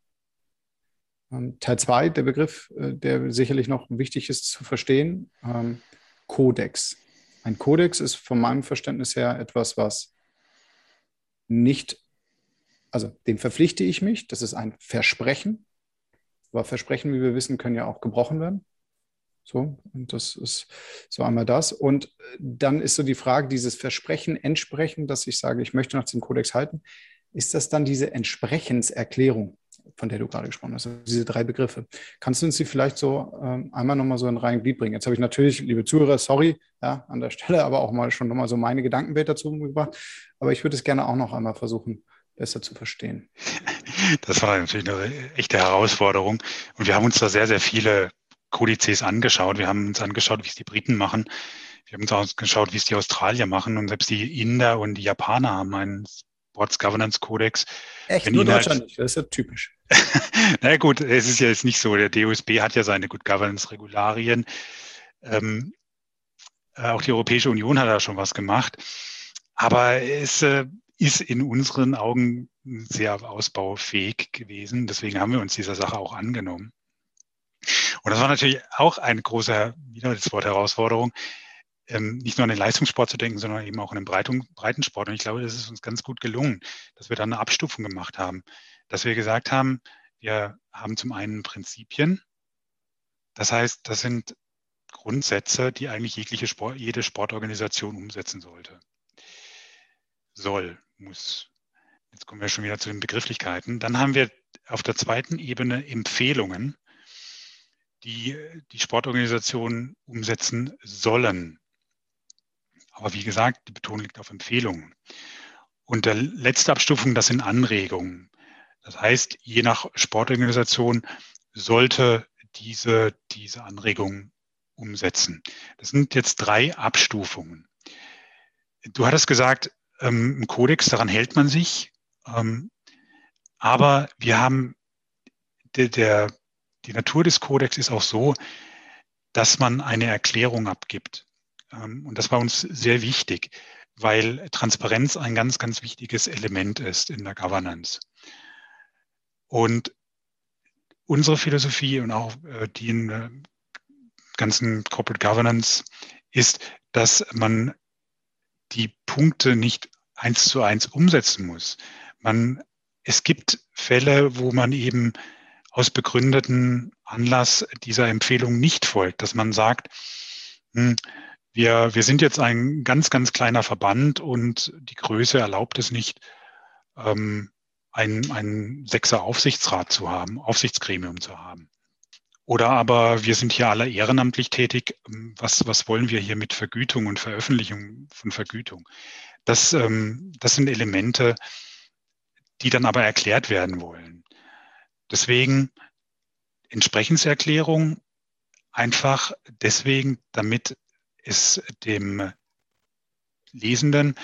Ähm, Teil 2, der Begriff, äh, der sicherlich noch wichtig ist zu verstehen, ähm, Kodex. Ein Kodex ist von meinem Verständnis her etwas, was nicht, also dem verpflichte ich mich, das ist ein Versprechen, aber Versprechen, wie wir wissen, können ja auch gebrochen werden. So, und das ist so einmal das. Und äh, dann ist so die Frage, dieses Versprechen, Entsprechen, dass ich sage, ich möchte nach dem Kodex halten, ist das dann diese Entsprechenserklärung? Von der du gerade gesprochen hast, also diese drei Begriffe. Kannst du uns die vielleicht so ähm, einmal nochmal so in rein Glied bringen? Jetzt habe ich natürlich, liebe Zuhörer, sorry, ja, an der Stelle, aber auch mal schon nochmal so meine Gedankenwelt dazu gebracht. Aber ich würde es gerne auch noch einmal versuchen, besser zu verstehen. Das war natürlich eine echte Herausforderung. Und wir haben uns da sehr, sehr viele Kodizes angeschaut. Wir haben uns angeschaut, wie es die Briten machen. Wir haben uns auch angeschaut, wie es die Australier machen. Und selbst die Inder und die Japaner haben einen Sports Governance Kodex. Echt, Wenn nur Deutschland halt, nicht, das ist ja typisch. Na gut, es ist ja jetzt nicht so. Der DOSB hat ja seine Good Governance Regularien. Ähm, äh, auch die Europäische Union hat da schon was gemacht. Aber es äh, ist in unseren Augen sehr ausbaufähig gewesen. Deswegen haben wir uns dieser Sache auch angenommen. Und das war natürlich auch eine große, wieder das Wort Herausforderung, ähm, nicht nur an den Leistungssport zu denken, sondern eben auch an den Breitensport. Und ich glaube, das ist uns ganz gut gelungen, dass wir da eine Abstufung gemacht haben. Dass wir gesagt haben, wir haben zum einen Prinzipien. Das heißt, das sind Grundsätze, die eigentlich jegliche Sport, jede Sportorganisation umsetzen sollte. Soll, muss. Jetzt kommen wir schon wieder zu den Begrifflichkeiten. Dann haben wir auf der zweiten Ebene Empfehlungen, die die Sportorganisationen umsetzen sollen. Aber wie gesagt, die Betonung liegt auf Empfehlungen. Und der letzte Abstufung, das sind Anregungen. Das heißt, je nach Sportorganisation sollte diese, diese Anregungen umsetzen. Das sind jetzt drei Abstufungen. Du hattest gesagt, ähm, ein Kodex, daran hält man sich. Ähm, aber wir haben, der, der, die Natur des Kodex ist auch so, dass man eine Erklärung abgibt. Ähm, und das war uns sehr wichtig, weil Transparenz ein ganz, ganz wichtiges Element ist in der Governance. Und unsere Philosophie und auch äh, die in der ganzen Corporate Governance ist, dass man die Punkte nicht eins zu eins umsetzen muss. Man, es gibt Fälle, wo man eben aus begründeten Anlass dieser Empfehlung nicht folgt, dass man sagt, hm, wir, wir sind jetzt ein ganz, ganz kleiner Verband und die Größe erlaubt es nicht, ähm, einen, einen Sechser Aufsichtsrat zu haben, Aufsichtsgremium zu haben. Oder aber wir sind hier alle ehrenamtlich tätig. Was, was wollen wir hier mit Vergütung und Veröffentlichung von Vergütung? Das, ähm, das sind Elemente, die dann aber erklärt werden wollen. Deswegen Entsprechenserklärung einfach deswegen, damit es dem Lesenden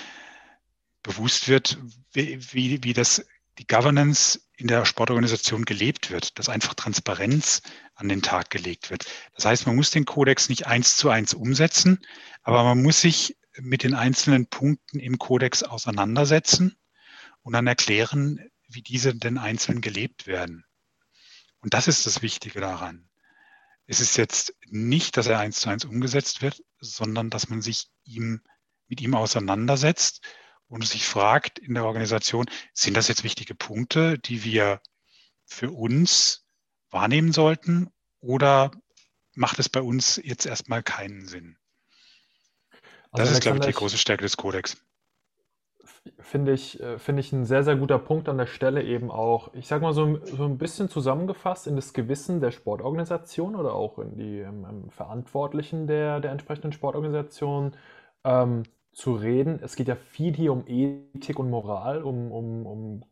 bewusst wird, wie, wie, wie das die Governance in der Sportorganisation gelebt wird, dass einfach Transparenz an den Tag gelegt wird. Das heißt, man muss den Kodex nicht eins zu eins umsetzen, aber man muss sich mit den einzelnen Punkten im Kodex auseinandersetzen und dann erklären, wie diese denn einzeln gelebt werden. Und das ist das Wichtige daran. Es ist jetzt nicht, dass er eins zu eins umgesetzt wird, sondern dass man sich ihm, mit ihm auseinandersetzt und sich fragt in der Organisation, sind das jetzt wichtige Punkte, die wir für uns wahrnehmen sollten oder macht es bei uns jetzt erstmal keinen Sinn? Das also ist, glaube ich, die große Stärke des Kodex. Finde ich, äh, finde ich ein sehr, sehr guter Punkt an der Stelle eben auch, ich sage mal so, so ein bisschen zusammengefasst in das Gewissen der Sportorganisation oder auch in die ähm, Verantwortlichen der, der entsprechenden Sportorganisation. Ähm, zu reden. Es geht ja viel hier um Ethik und Moral, um, um, um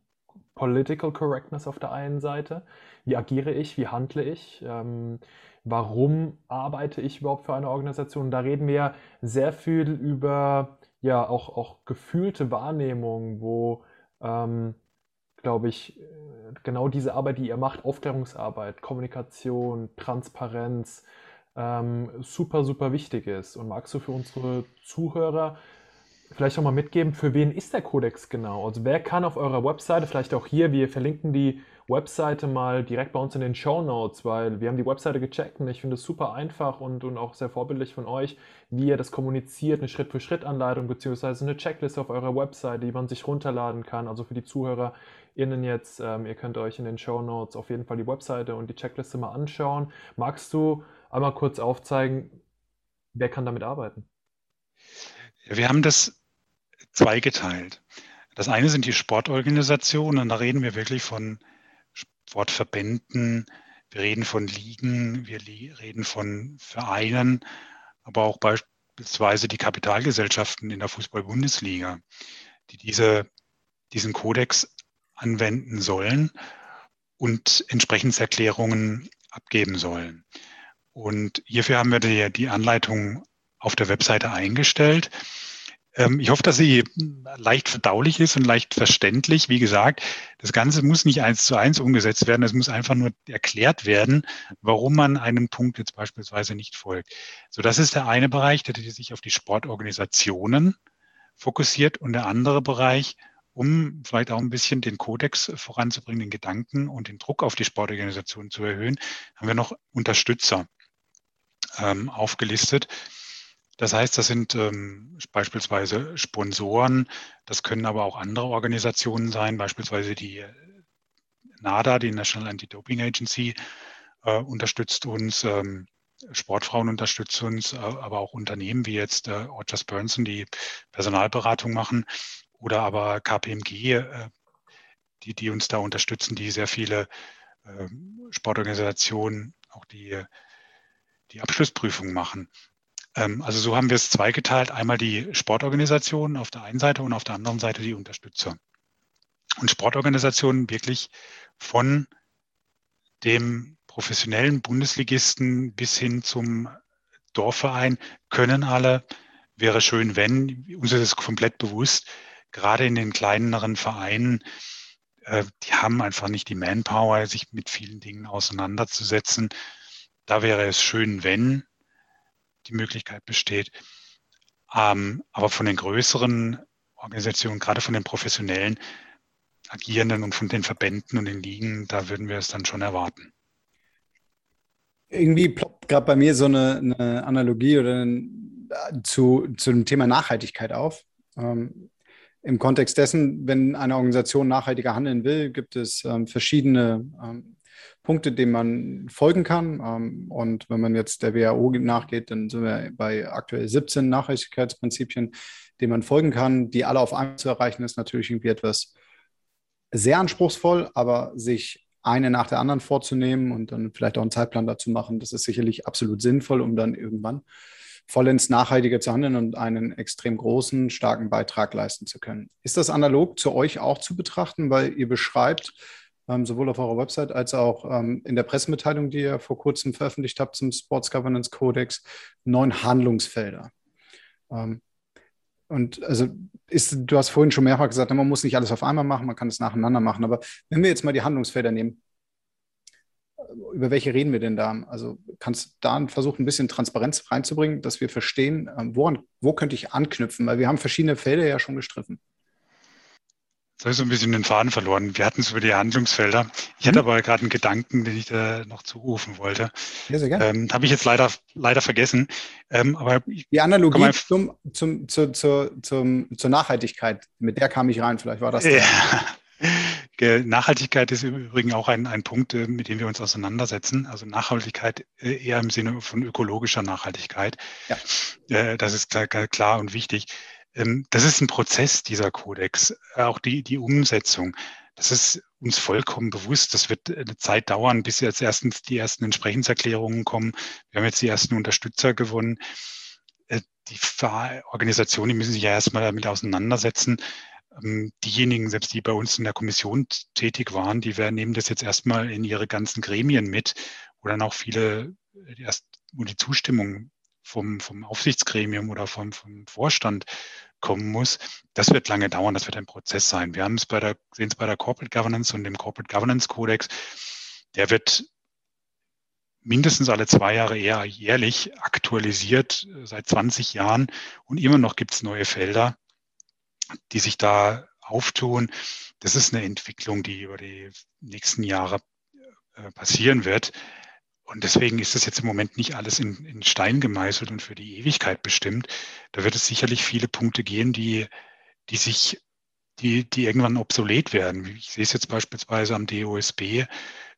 Political Correctness auf der einen Seite. Wie agiere ich? Wie handle ich? Ähm, warum arbeite ich überhaupt für eine Organisation? Da reden wir ja sehr viel über ja auch, auch gefühlte Wahrnehmung, wo, ähm, glaube ich, genau diese Arbeit, die ihr macht, Aufklärungsarbeit, Kommunikation, Transparenz, ähm, super, super wichtig ist. Und magst du für unsere Zuhörer vielleicht auch mal mitgeben, für wen ist der Kodex genau? Also wer kann auf eurer Webseite, vielleicht auch hier, wir verlinken die Webseite mal direkt bei uns in den Show Notes, weil wir haben die Webseite gecheckt und ich finde es super einfach und, und auch sehr vorbildlich von euch, wie ihr das kommuniziert, eine Schritt-für-Schritt-Anleitung beziehungsweise eine Checkliste auf eurer Webseite, die man sich runterladen kann. Also für die ZuhörerInnen jetzt, ähm, ihr könnt euch in den Show Notes auf jeden Fall die Webseite und die Checkliste mal anschauen. Magst du einmal kurz aufzeigen, wer kann damit arbeiten? Wir haben das zweigeteilt. Das eine sind die Sportorganisationen, da reden wir wirklich von Sportverbänden, wir reden von Ligen, wir reden von Vereinen, aber auch beispielsweise die Kapitalgesellschaften in der Fußball-Bundesliga, die diese, diesen Kodex anwenden sollen und Entsprechenserklärungen abgeben sollen. Und hierfür haben wir die, die Anleitung auf der Webseite eingestellt. Ähm, ich hoffe, dass sie leicht verdaulich ist und leicht verständlich. Wie gesagt, das Ganze muss nicht eins zu eins umgesetzt werden. Es muss einfach nur erklärt werden, warum man einen Punkt jetzt beispielsweise nicht folgt. So, das ist der eine Bereich, der sich auf die Sportorganisationen fokussiert und der andere Bereich, um vielleicht auch ein bisschen den Kodex voranzubringen, den Gedanken und den Druck auf die Sportorganisationen zu erhöhen, haben wir noch Unterstützer ähm, aufgelistet. Das heißt, das sind ähm, beispielsweise Sponsoren, das können aber auch andere Organisationen sein, beispielsweise die äh, NADA, die National Anti-Doping Agency, äh, unterstützt uns. Ähm, Sportfrauen unterstützen uns, aber auch Unternehmen wie jetzt äh, Rogers Burnson, die Personalberatung machen, oder aber KPMG, äh, die, die uns da unterstützen, die sehr viele äh, Sportorganisationen auch die, die Abschlussprüfung machen. Ähm, also so haben wir es zweigeteilt. Einmal die Sportorganisationen auf der einen Seite und auf der anderen Seite die Unterstützer. Und Sportorganisationen wirklich von dem professionellen Bundesligisten bis hin zum Dorfverein können alle. Wäre schön, wenn, uns ist es komplett bewusst, gerade in den kleineren Vereinen, äh, die haben einfach nicht die Manpower, sich mit vielen Dingen auseinanderzusetzen. Da wäre es schön, wenn die Möglichkeit besteht. Ähm, aber von den größeren Organisationen, gerade von den professionellen Agierenden und von den Verbänden und den Ligen, da würden wir es dann schon erwarten. Irgendwie ploppt gerade bei mir so eine, eine Analogie oder ein, zu, zu dem Thema Nachhaltigkeit auf. Ähm, Im Kontext dessen, wenn eine Organisation nachhaltiger handeln will, gibt es ähm, verschiedene ähm, Punkte, denen man folgen kann. Ähm, und wenn man jetzt der WHO nachgeht, dann sind wir bei aktuell 17 Nachhaltigkeitsprinzipien, denen man folgen kann. Die alle auf einmal zu erreichen, ist natürlich irgendwie etwas sehr anspruchsvoll, aber sich eine nach der anderen vorzunehmen und dann vielleicht auch einen Zeitplan dazu machen, das ist sicherlich absolut sinnvoll, um dann irgendwann vollends nachhaltiger zu handeln und einen extrem großen, starken Beitrag leisten zu können. Ist das analog zu euch auch zu betrachten, weil ihr beschreibt, sowohl auf eurer Website als auch ähm, in der Pressemitteilung, die ihr vor kurzem veröffentlicht habt zum Sports Governance Codex, neun Handlungsfelder. Ähm, und also ist, du hast vorhin schon mehrfach gesagt, man muss nicht alles auf einmal machen, man kann es nacheinander machen. Aber wenn wir jetzt mal die Handlungsfelder nehmen, über welche reden wir denn da? Also kannst du da versuchen, ein bisschen Transparenz reinzubringen, dass wir verstehen, ähm, woran, wo könnte ich anknüpfen? Weil wir haben verschiedene Felder ja schon gestriffen. Jetzt habe ich so ein bisschen den Faden verloren. Wir hatten es über die Handlungsfelder. Ich mhm. hatte aber gerade einen Gedanken, den ich da noch zurufen wollte. Ja, sehr gerne. Ähm, habe ich jetzt leider, leider vergessen. Ähm, aber die Analogie zum, zum, zu, zu, zum, zur Nachhaltigkeit, mit der kam ich rein. Vielleicht war das. Ja. Nachhaltigkeit ist im Übrigen auch ein, ein Punkt, äh, mit dem wir uns auseinandersetzen. Also Nachhaltigkeit äh, eher im Sinne von ökologischer Nachhaltigkeit. Ja. Äh, das ist klar und wichtig. Ähm, das ist ein Prozess, dieser Kodex, äh, auch die, die Umsetzung. Das ist uns vollkommen bewusst. Das wird eine Zeit dauern, bis jetzt erstens die ersten Entsprechenserklärungen kommen. Wir haben jetzt die ersten Unterstützer gewonnen. Äh, die Organisationen die müssen sich ja erstmal damit auseinandersetzen. Ähm, diejenigen, selbst die bei uns in der Kommission tätig waren, die werden, nehmen das jetzt erstmal in ihre ganzen Gremien mit, wo dann auch viele äh, erst, wo die Zustimmung vom, vom Aufsichtsgremium oder vom, vom Vorstand kommen muss, das wird lange dauern, das wird ein Prozess sein. Wir haben es bei der, sehen es bei der Corporate Governance und dem Corporate Governance Codex, der wird mindestens alle zwei Jahre eher jährlich aktualisiert, seit 20 Jahren. Und immer noch gibt es neue Felder, die sich da auftun. Das ist eine Entwicklung, die über die nächsten Jahre äh, passieren wird. Und deswegen ist das jetzt im Moment nicht alles in, in, Stein gemeißelt und für die Ewigkeit bestimmt. Da wird es sicherlich viele Punkte gehen, die, die sich, die, die irgendwann obsolet werden. Ich sehe es jetzt beispielsweise am DOSB,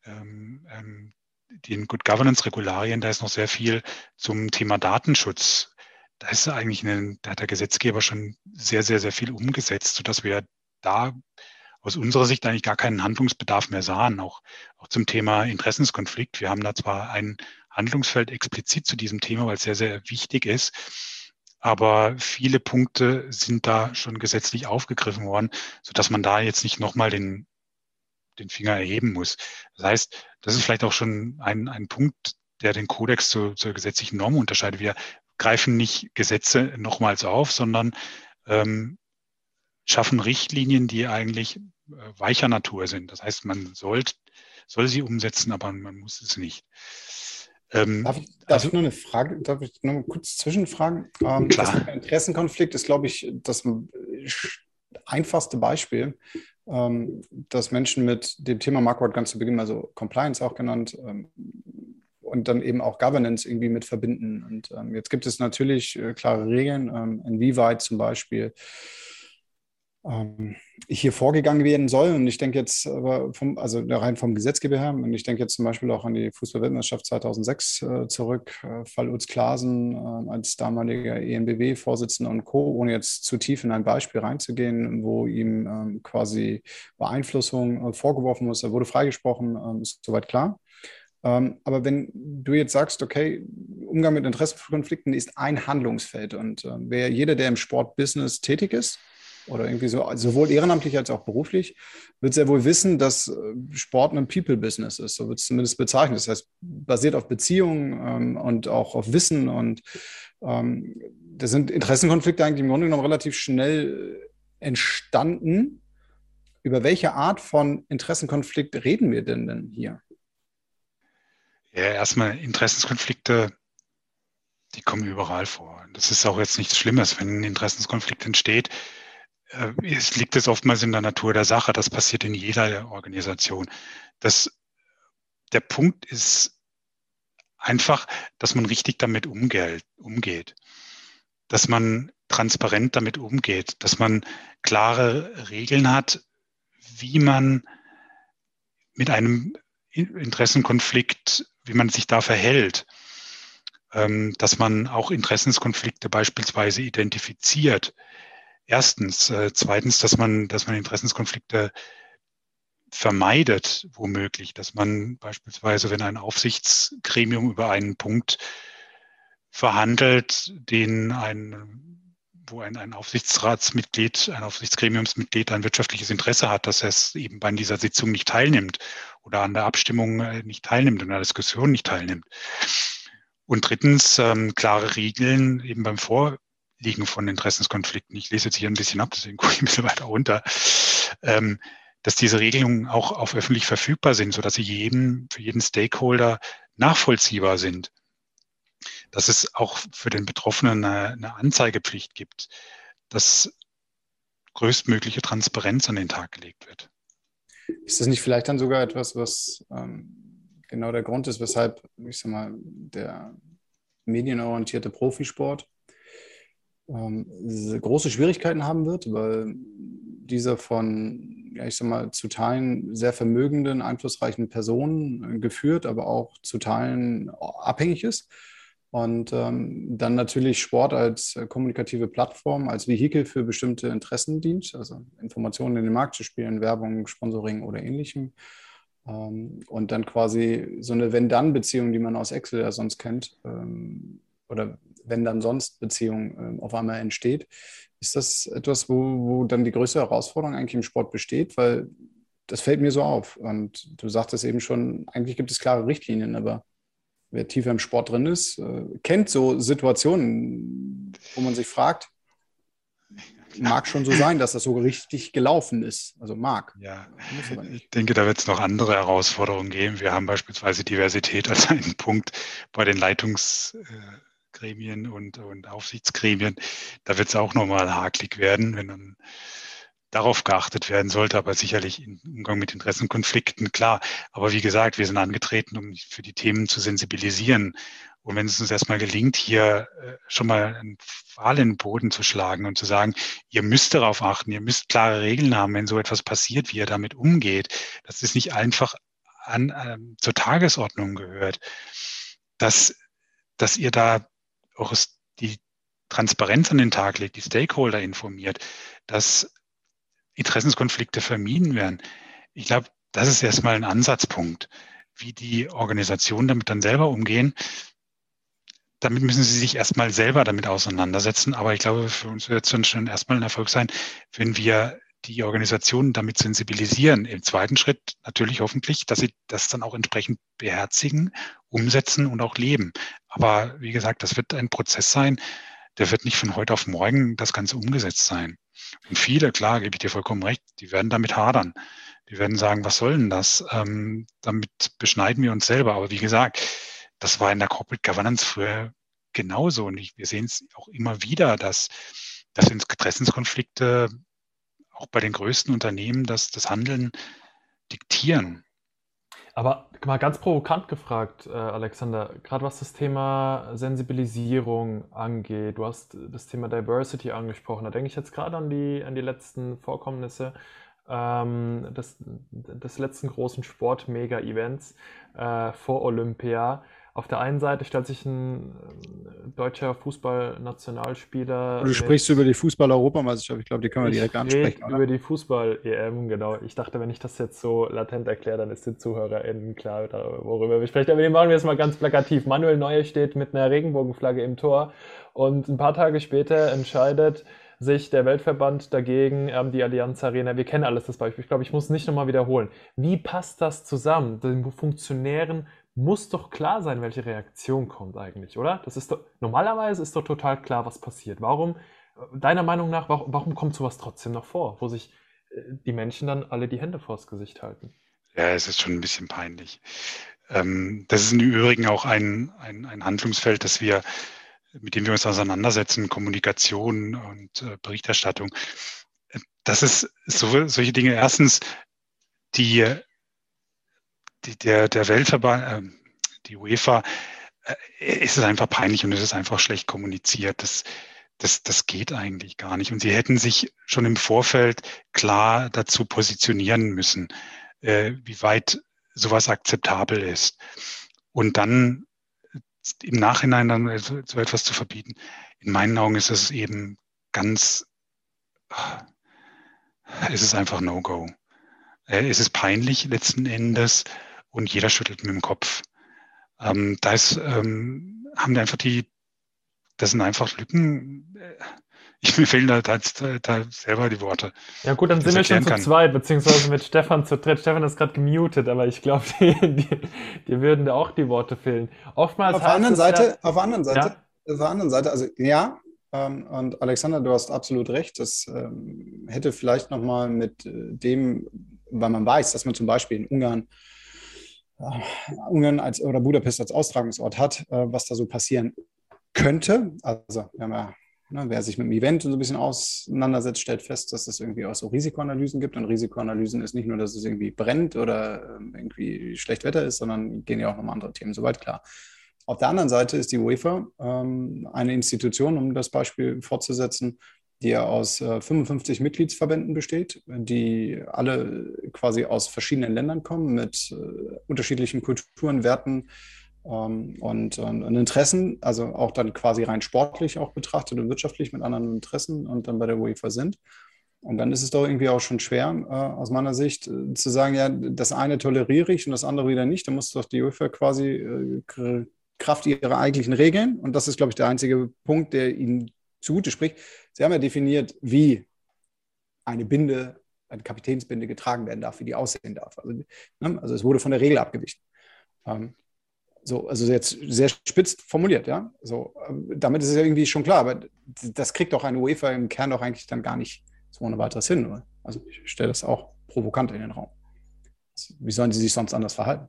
ähm, ähm, den Good Governance Regularien, da ist noch sehr viel zum Thema Datenschutz. Da ist eigentlich eine, da hat der Gesetzgeber schon sehr, sehr, sehr viel umgesetzt, sodass wir da aus unserer Sicht eigentlich gar keinen Handlungsbedarf mehr sahen, auch, auch zum Thema Interessenskonflikt. Wir haben da zwar ein Handlungsfeld explizit zu diesem Thema, weil es sehr, sehr wichtig ist, aber viele Punkte sind da schon gesetzlich aufgegriffen worden, sodass man da jetzt nicht nochmal den, den Finger erheben muss. Das heißt, das ist vielleicht auch schon ein, ein Punkt, der den Kodex zu, zur gesetzlichen Norm unterscheidet. Wir greifen nicht Gesetze nochmals auf, sondern ähm, schaffen Richtlinien, die eigentlich weicher Natur sind. Das heißt, man sollt, soll sie umsetzen, aber man muss es nicht. Ähm, darf, ich, darf also, ich nur eine Frage, darf ich noch mal kurz zwischenfragen? Ähm, klar. Interessenkonflikt ist, glaube ich, das einfachste Beispiel, ähm, dass Menschen mit dem Thema Marquardt ganz zu Beginn, also Compliance auch genannt, ähm, und dann eben auch Governance irgendwie mit verbinden. Und ähm, jetzt gibt es natürlich äh, klare Regeln, ähm, inwieweit zum Beispiel ähm, hier vorgegangen werden soll. Und ich denke jetzt aber vom, also rein vom Gesetzgeber her, und ich denke jetzt zum Beispiel auch an die Fußballweltmeisterschaft 2006 äh, zurück, äh, Fall Utz Klasen äh, als damaliger ENBW-Vorsitzender und Co., ohne jetzt zu tief in ein Beispiel reinzugehen, wo ihm ähm, quasi Beeinflussung äh, vorgeworfen muss. Er wurde freigesprochen, ähm, ist soweit klar. Aber wenn du jetzt sagst, okay, Umgang mit Interessenkonflikten ist ein Handlungsfeld und äh, wer jeder, der im Sportbusiness tätig ist, oder irgendwie so, sowohl ehrenamtlich als auch beruflich, wird sehr wohl wissen, dass äh, Sport ein People-Business ist. So wird es zumindest bezeichnet. Das heißt, basiert auf Beziehungen ähm, und auch auf Wissen. Und ähm, da sind Interessenkonflikte eigentlich im Grunde genommen relativ schnell äh, entstanden. Über welche Art von Interessenkonflikt reden wir denn denn hier? Ja, erstmal Interessenskonflikte, die kommen überall vor. Das ist auch jetzt nichts Schlimmes, wenn ein Interessenskonflikt entsteht es liegt es oftmals in der Natur der Sache. Das passiert in jeder Organisation. Das, der Punkt ist einfach, dass man richtig damit umgeht, dass man transparent damit umgeht, dass man klare Regeln hat, wie man mit einem Interessenkonflikt, wie man sich da verhält, ähm, dass man auch Interessenskonflikte beispielsweise identifiziert, Erstens. Äh, zweitens, dass man, dass man Interessenskonflikte vermeidet, womöglich, dass man beispielsweise, wenn ein Aufsichtsgremium über einen Punkt verhandelt, den ein, wo ein, ein Aufsichtsratsmitglied, ein Aufsichtsgremiumsmitglied ein wirtschaftliches Interesse hat, dass es eben bei dieser Sitzung nicht teilnimmt oder an der Abstimmung äh, nicht teilnimmt und an der Diskussion nicht teilnimmt. Und drittens, ähm, klare Regeln eben beim Vor liegen von Interessenskonflikten. Ich lese jetzt hier ein bisschen ab, deswegen gucke ich ein bisschen weiter runter. Ähm, dass diese Regelungen auch auf öffentlich verfügbar sind, sodass sie jedem, für jeden Stakeholder nachvollziehbar sind. Dass es auch für den Betroffenen eine, eine Anzeigepflicht gibt, dass größtmögliche Transparenz an den Tag gelegt wird. Ist das nicht vielleicht dann sogar etwas, was ähm, genau der Grund ist, weshalb, ich sag mal, der medienorientierte Profisport ähm, große Schwierigkeiten haben wird, weil dieser von, ja, ich sag mal, zu Teilen sehr vermögenden, einflussreichen Personen äh, geführt, aber auch zu Teilen abhängig ist. Und ähm, dann natürlich Sport als äh, kommunikative Plattform, als Vehikel für bestimmte Interessen dient, also Informationen in den Markt zu spielen, Werbung, Sponsoring oder ähnlichem. Ähm, und dann quasi so eine Wenn-Dann-Beziehung, die man aus Excel ja sonst kennt, ähm, oder wenn dann sonst Beziehung äh, auf einmal entsteht. Ist das etwas, wo, wo dann die größte Herausforderung eigentlich im Sport besteht? Weil das fällt mir so auf. Und du sagtest eben schon, eigentlich gibt es klare Richtlinien, aber wer tiefer im Sport drin ist, äh, kennt so Situationen, wo man sich fragt, mag schon so sein, dass das so richtig gelaufen ist. Also mag. Ja, ich denke, da wird es noch andere Herausforderungen geben. Wir haben beispielsweise Diversität als einen Punkt bei den Leitungs- äh, Gremien und, und Aufsichtsgremien. Da wird es auch nochmal hakelig werden, wenn dann darauf geachtet werden sollte, aber sicherlich im Umgang mit Interessenkonflikten, klar. Aber wie gesagt, wir sind angetreten, um für die Themen zu sensibilisieren. Und wenn es uns erstmal gelingt, hier äh, schon mal einen Pfahl in den Boden zu schlagen und zu sagen, ihr müsst darauf achten, ihr müsst klare Regeln haben, wenn so etwas passiert, wie ihr damit umgeht, dass es nicht einfach an, äh, zur Tagesordnung gehört, dass, dass ihr da auch die Transparenz an den Tag legt, die Stakeholder informiert, dass Interessenskonflikte vermieden werden. Ich glaube, das ist erstmal ein Ansatzpunkt. Wie die Organisationen damit dann selber umgehen, damit müssen sie sich erstmal selber damit auseinandersetzen. Aber ich glaube, für uns wird es schon erstmal ein Erfolg sein, wenn wir die Organisationen damit sensibilisieren. Im zweiten Schritt natürlich hoffentlich, dass sie das dann auch entsprechend beherzigen, umsetzen und auch leben. Aber wie gesagt, das wird ein Prozess sein, der wird nicht von heute auf morgen das Ganze umgesetzt sein. Und viele, klar, gebe ich dir vollkommen recht, die werden damit hadern. Die werden sagen, was soll denn das? Ähm, damit beschneiden wir uns selber. Aber wie gesagt, das war in der Corporate Governance früher genauso. Und ich, wir sehen es auch immer wieder, dass, dass Interessenskonflikte auch bei den größten Unternehmen das, das Handeln diktieren. Aber mal ganz provokant gefragt, äh, Alexander, gerade was das Thema Sensibilisierung angeht, du hast das Thema Diversity angesprochen, da denke ich jetzt gerade an die, an die letzten Vorkommnisse ähm, des, des letzten großen Sport-Mega-Events äh, vor Olympia auf der einen Seite stellt sich ein äh, deutscher Fußballnationalspieler. Du sprichst über die Fußball-Europameisterschaft, ich glaube, die können wir direkt ansprechen. Oder? Über die Fußball-EM, genau. Ich dachte, wenn ich das jetzt so latent erkläre, dann ist den ZuhörerInnen klar, worüber wir sprechen. Aber den machen wir jetzt mal ganz plakativ. Manuel Neuer steht mit einer Regenbogenflagge im Tor und ein paar Tage später entscheidet, sich der Weltverband dagegen, ähm, die Allianz Arena, wir kennen alles das Beispiel, ich glaube, ich muss nicht nochmal wiederholen. Wie passt das zusammen, den Funktionären muss doch klar sein, welche Reaktion kommt eigentlich, oder? Das ist doch, normalerweise ist doch total klar, was passiert. Warum, deiner Meinung nach, warum, warum kommt sowas trotzdem noch vor, wo sich äh, die Menschen dann alle die Hände vors Gesicht halten? Ja, es ist schon ein bisschen peinlich. Ähm, das ist im Übrigen auch ein, ein, ein Handlungsfeld, das wir, mit dem wir uns auseinandersetzen, Kommunikation und äh, Berichterstattung. Das ist so, solche Dinge. Erstens, die die, der, der Weltverband, äh, die UEFA, äh, ist es einfach peinlich und es ist einfach schlecht kommuniziert. Das, das, das geht eigentlich gar nicht. Und sie hätten sich schon im Vorfeld klar dazu positionieren müssen, äh, wie weit sowas akzeptabel ist. Und dann im Nachhinein dann so, etwas zu verbieten. In meinen Augen ist es eben ganz, es ist einfach No-Go. Äh, es ist peinlich letzten Endes und jeder schüttelt mit dem Kopf. Ähm, da ist, ähm, haben die einfach die, das sind einfach Lücken. Ich, mir fehlen da, da, da selber die Worte. Ja gut, dann sind wir schon zu kann. zweit, beziehungsweise mit Stefan zu dritt. Stefan ist gerade gemutet, aber ich glaube, die, würden da auch die Worte fehlen. Oftmals auf der anderen Seite, ja, auf der anderen Seite, ja? auf der anderen Seite, also ja, ähm, und Alexander, du hast absolut recht. Das ähm, hätte vielleicht nochmal mit äh, dem, weil man weiß, dass man zum Beispiel in Ungarn Ungarn als, oder Budapest als Austragungsort hat, äh, was da so passieren könnte. Also wir haben ja, ne, wer sich mit dem Event so ein bisschen auseinandersetzt, stellt fest, dass es irgendwie auch so Risikoanalysen gibt. Und Risikoanalysen ist nicht nur, dass es irgendwie brennt oder ähm, irgendwie schlecht Wetter ist, sondern gehen ja auch noch um andere Themen, soweit klar. Auf der anderen Seite ist die UEFA ähm, eine Institution, um das Beispiel fortzusetzen, die aus äh, 55 Mitgliedsverbänden besteht, die alle quasi aus verschiedenen Ländern kommen mit äh, unterschiedlichen Kulturen, Werten ähm, und, und, und, Interessen, also auch dann quasi rein sportlich auch betrachtet und wirtschaftlich mit anderen Interessen und dann bei der UEFA sind. Und dann ist es doch irgendwie auch schon schwer, äh, aus meiner Sicht, äh, zu sagen, ja, das eine toleriere ich und das andere wieder nicht. Da muss doch die UEFA quasi äh, Kraft ihrer eigentlichen Regeln, und das ist, glaube ich, der einzige Punkt, der ihnen zugute spricht. Sie haben ja definiert, wie eine Binde, eine Kapitänsbinde getragen werden darf, wie die aussehen darf. Also, ne? also es wurde von der Regel abgewichen. Ähm, so, also jetzt sehr spitz formuliert, ja. So, ähm, damit ist es ja irgendwie schon klar, aber das kriegt doch eine UEFA im Kern doch eigentlich dann gar nicht so ohne weiteres hin. Oder? Also ich stelle das auch provokant in den Raum. Wie sollen sie sich sonst anders verhalten?